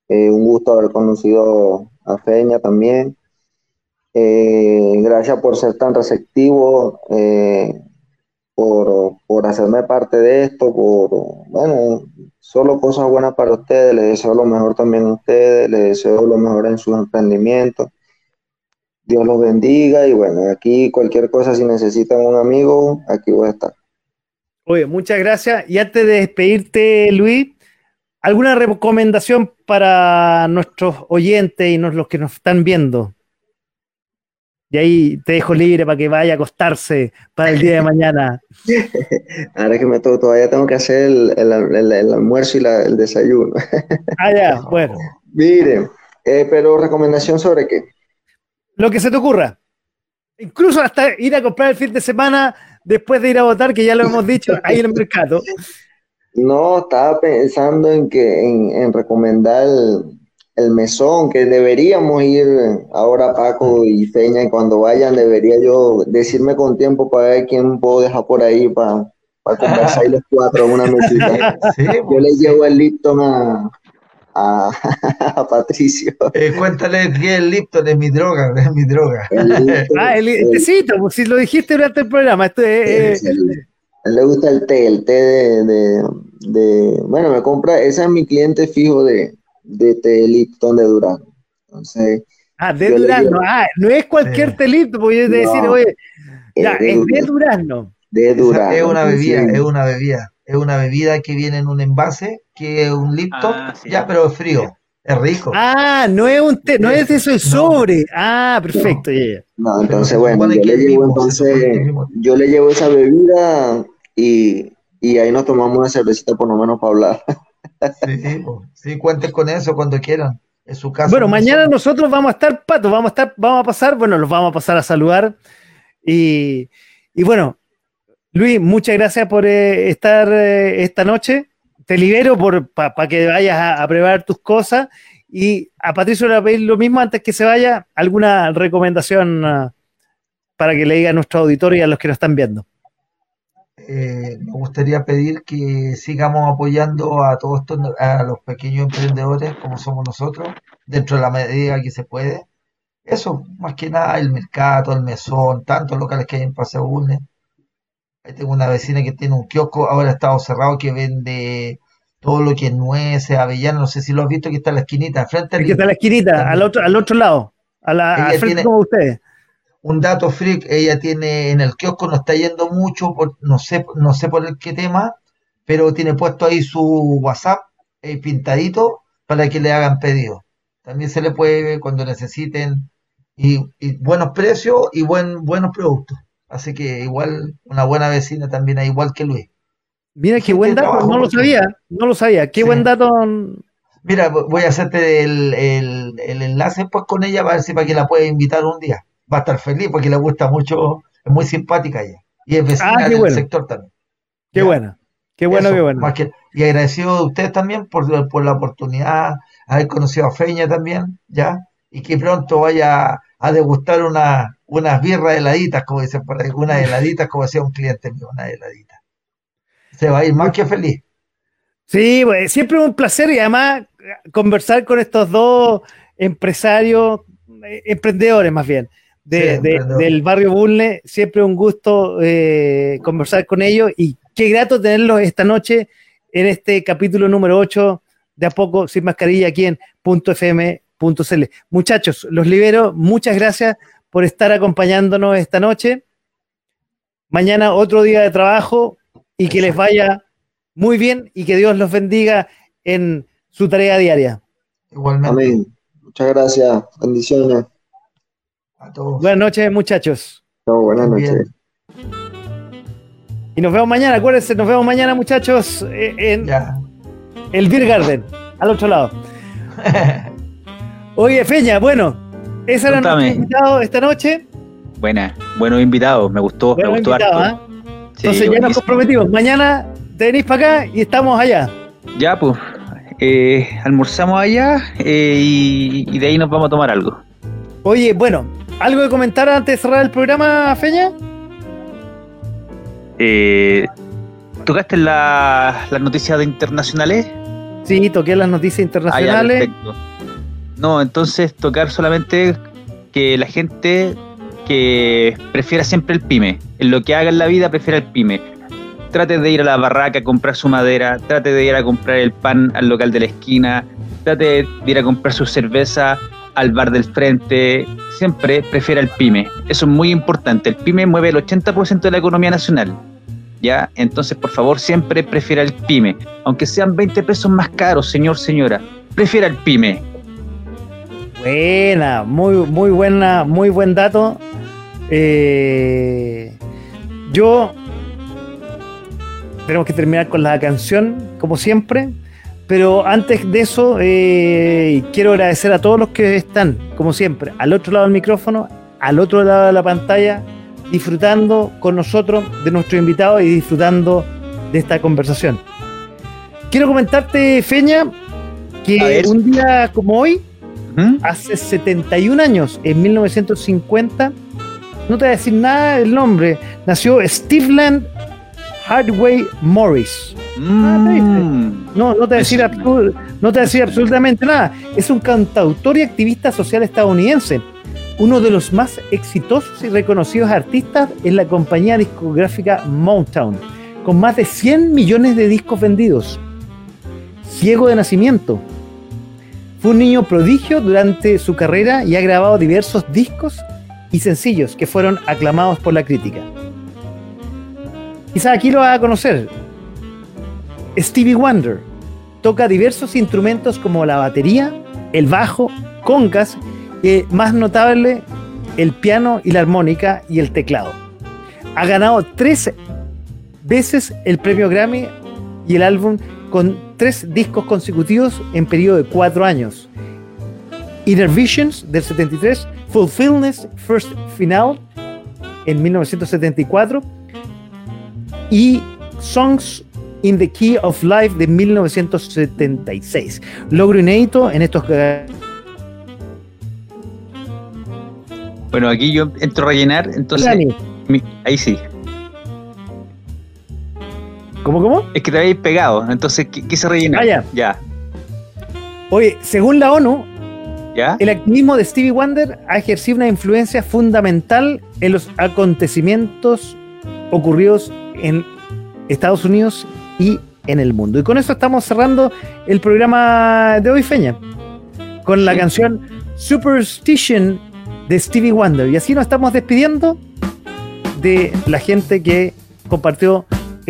Eh, un gusto haber conocido a Feña también. Eh, gracias por ser tan receptivo. Eh, por, hacerme parte de esto, por, bueno, solo cosas buenas para ustedes, les deseo lo mejor también a ustedes, les deseo lo mejor en sus emprendimientos. Dios los bendiga y bueno, aquí cualquier cosa, si necesitan un amigo, aquí voy a estar. Oye, muchas gracias. Y antes de despedirte, Luis, ¿alguna recomendación para nuestros oyentes y los que nos están viendo? Y ahí te dejo libre para que vaya a acostarse para el día de mañana. (laughs) Ahora que me toco, todavía tengo que hacer el, almuerzo y el desayuno. Ah, ya, (laughs) bueno. Miren, eh, pero recomendación sobre qué? Lo que se te ocurra. Incluso hasta ir a comprar el fin de semana después de ir a votar, que ya lo hemos dicho, ahí en el mercado. No, estaba pensando en que en, en recomendar el mesón, que deberíamos ir ahora Paco y Peña, y cuando vayan debería yo decirme con tiempo para ver quién puedo dejar por ahí para, para conversar los cuatro en una mesita. (laughs) yo pues le llevo el Lipton a, (laughs) a, Patricio. Eh, cuéntale que el Lipton es mi droga, es mi droga. (laughs) ah, el, tecito, pues si lo dijiste durante el programa. Esto es, le gusta el té, el té de, de, de, bueno, me compra, ese es mi cliente fijo de, de Telipton de Durán. Entonces, ah, de Durazno. Ah, no es cualquier Telipton, porque yo te decir, oye, ya, es de Durazno. De Durazno. Es una bebida, es una bebida. Es una bebida que viene en un envase, que es un Lipton, ah, ya, pero es frío. Es rico. Ah, no es un té, no es eso el sobre. Ah, perfecto. ya, ya. No, entonces bueno, yo le es llevo entonces, es yo le llevo esa bebida y, y ahí nos tomamos una cervecita por lo menos para hablar. Sí, po. sí, cuenten con eso cuando quieran. En su casa. Bueno, no mañana son- nosotros vamos a estar, Pato, vamos a estar, vamos a pasar, bueno, los vamos a pasar a saludar. Y, y bueno, Luis, muchas gracias por eh, estar eh, esta noche. Te libero para que vayas a, a preparar tus cosas. Y a Patricio le voy pedir lo mismo antes que se vaya, alguna recomendación ah, para que le diga a nuestro auditorio y a los que nos están viendo. eh, me gustaría pedir que sigamos apoyando a todos estos, a los pequeños emprendedores como somos nosotros, dentro de la medida que se puede. Eso, más que nada, el mercado, el mesón, tantos locales que hay en Paseo Bulnes. Ahí tengo una vecina que tiene un kiosco, ahora ha estado cerrado, que vende todo lo que es nueces, avellanas, no sé si lo has visto, que está en la esquinita, frente al que está en la esquinita, al otro, al otro lado, a la, al frente como ustedes. Un dato freak, ella tiene en el kiosco, no está yendo mucho, por- no sé, no sé por el qué tema, pero tiene puesto ahí su WhatsApp eh, pintadito para que le hagan pedido. También se le puede cuando necesiten y, y buenos precios y buen, buenos productos. Así que igual una buena vecina también, igual que Luis. Mira qué buen dato, no lo sabía, no lo sabía. Qué Sí. buen dato. Mira, vo- voy a hacerte el, el- el enlace pues con ella para ver si para que la pueda invitar un día. Va a estar feliz porque le gusta mucho, es muy simpática ella. Y es vecina Ah, del bueno. sector también. Qué Ya. bueno, qué bueno, Eso, qué bueno. más que- y agradecido de ustedes también por, por la oportunidad, haber conocido a Feña también, ¿ya? Y que pronto vaya a degustar una, unas birras heladitas, como dicen por ahí, unas heladitas, como decía un cliente mío, unas heladitas. Se va a ir más que feliz. Sí, pues, siempre un placer y además eh, conversar con estos dos empresarios, eh, emprendedores más bien, de, Sí, de- emprendedores. del barrio Bulne. Siempre un gusto eh, conversar con ellos y qué grato tenerlos esta noche en este capítulo número 8 de A Poco Sin Mascarilla aquí en .fm.cl. Muchachos, los libero. Muchas gracias por estar acompañándonos esta noche. Mañana otro día de trabajo y que les vaya muy bien y que Dios los bendiga en su tarea diaria. Igualmente Amén. Muchas gracias. Bendiciones. a todos. Buenas noches, muchachos. Chao, buenas noches. Y nos vemos mañana, acuérdense, nos vemos mañana, muchachos, eh, en Ya. el Beer Garden, al otro lado. (laughs) Oye, Feña, bueno, ese era nuestro invitado esta noche. Buena, buenos invitados, me gustó, me gustó invitados, harto. ¿ah? Sí, Entonces ya nos buenísimo. comprometimos. Mañana te venís para acá y estamos allá. Ya, pues, eh, almorzamos allá eh, y, y de ahí nos vamos a tomar algo. Oye, bueno, ¿algo que comentar antes de cerrar el programa, Feña? Eh, ¿Tocaste la- las noticias de internacionales? Sí, toqué las noticias Ah, ya, internacionales. perfecto. No, entonces tocar solamente que la gente que prefiera siempre el pyme, en lo que haga en la vida prefiera el pyme. Trate de ir a la barraca a comprar su madera, trate de ir a comprar el pan al local de la esquina, trate de ir a comprar su cerveza al bar del frente, siempre prefiera el pyme. Eso es muy importante. El pyme mueve el 80% de la economía nacional. ¿Ya? Entonces, por favor, siempre prefiera el pyme. Aunque sean 20 pesos más caros, señor, señora. Prefiera el pyme. Buena, muy, muy buena, muy buen dato. Eh, yo tenemos que terminar con la canción, como siempre. Pero antes de eso, eh, quiero agradecer a todos los que están, como siempre, al otro lado del micrófono, al otro lado de la pantalla, disfrutando con nosotros de nuestro invitado y disfrutando de esta conversación. Quiero comentarte, Feña, que un día como hoy, ¿Mm? hace 71 años, en 1950, no te voy a decir nada del nombre, nació Steveland Hardway Morris. Mm. No, no te voy a decir, no te voy a decir absolutamente nada. Es un cantautor y activista social estadounidense, uno de los más exitosos y reconocidos artistas en la compañía discográfica Motown, con más de 100 millones de discos vendidos. Ciego de nacimiento, fue un niño prodigio durante su carrera y ha grabado diversos discos y sencillos que fueron aclamados por la crítica. Quizás aquí lo vas a conocer. Stevie Wonder toca diversos instrumentos como la batería, el bajo, congas, y más notable, el piano y la armónica y el teclado. Ha ganado tres veces el premio Grammy y el álbum con tres discos consecutivos en periodo de cuatro años. Inner Visions del 73, Fulfillness First Final en 1974 y Songs in the Key of Life de 1976. Logro inédito en estos... Bueno, aquí yo entro a rellenar, entonces... mi- ahí sí. ¿Cómo, cómo? Es que te habéis pegado, entonces qui- quise rellenar. Ah, ya. Ya. Oye, según la ONU, ¿Ya? el activismo de Stevie Wonder ha ejercido una influencia fundamental en los acontecimientos ocurridos en Estados Unidos y en el mundo. Y con eso estamos cerrando el programa de hoy, Feña, con la Sí. canción Superstition de Stevie Wonder. Y así nos estamos despidiendo de la gente que compartió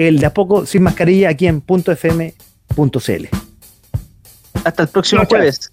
el de a poco sin mascarilla aquí en .fm.cl. Hasta el próximo jueves.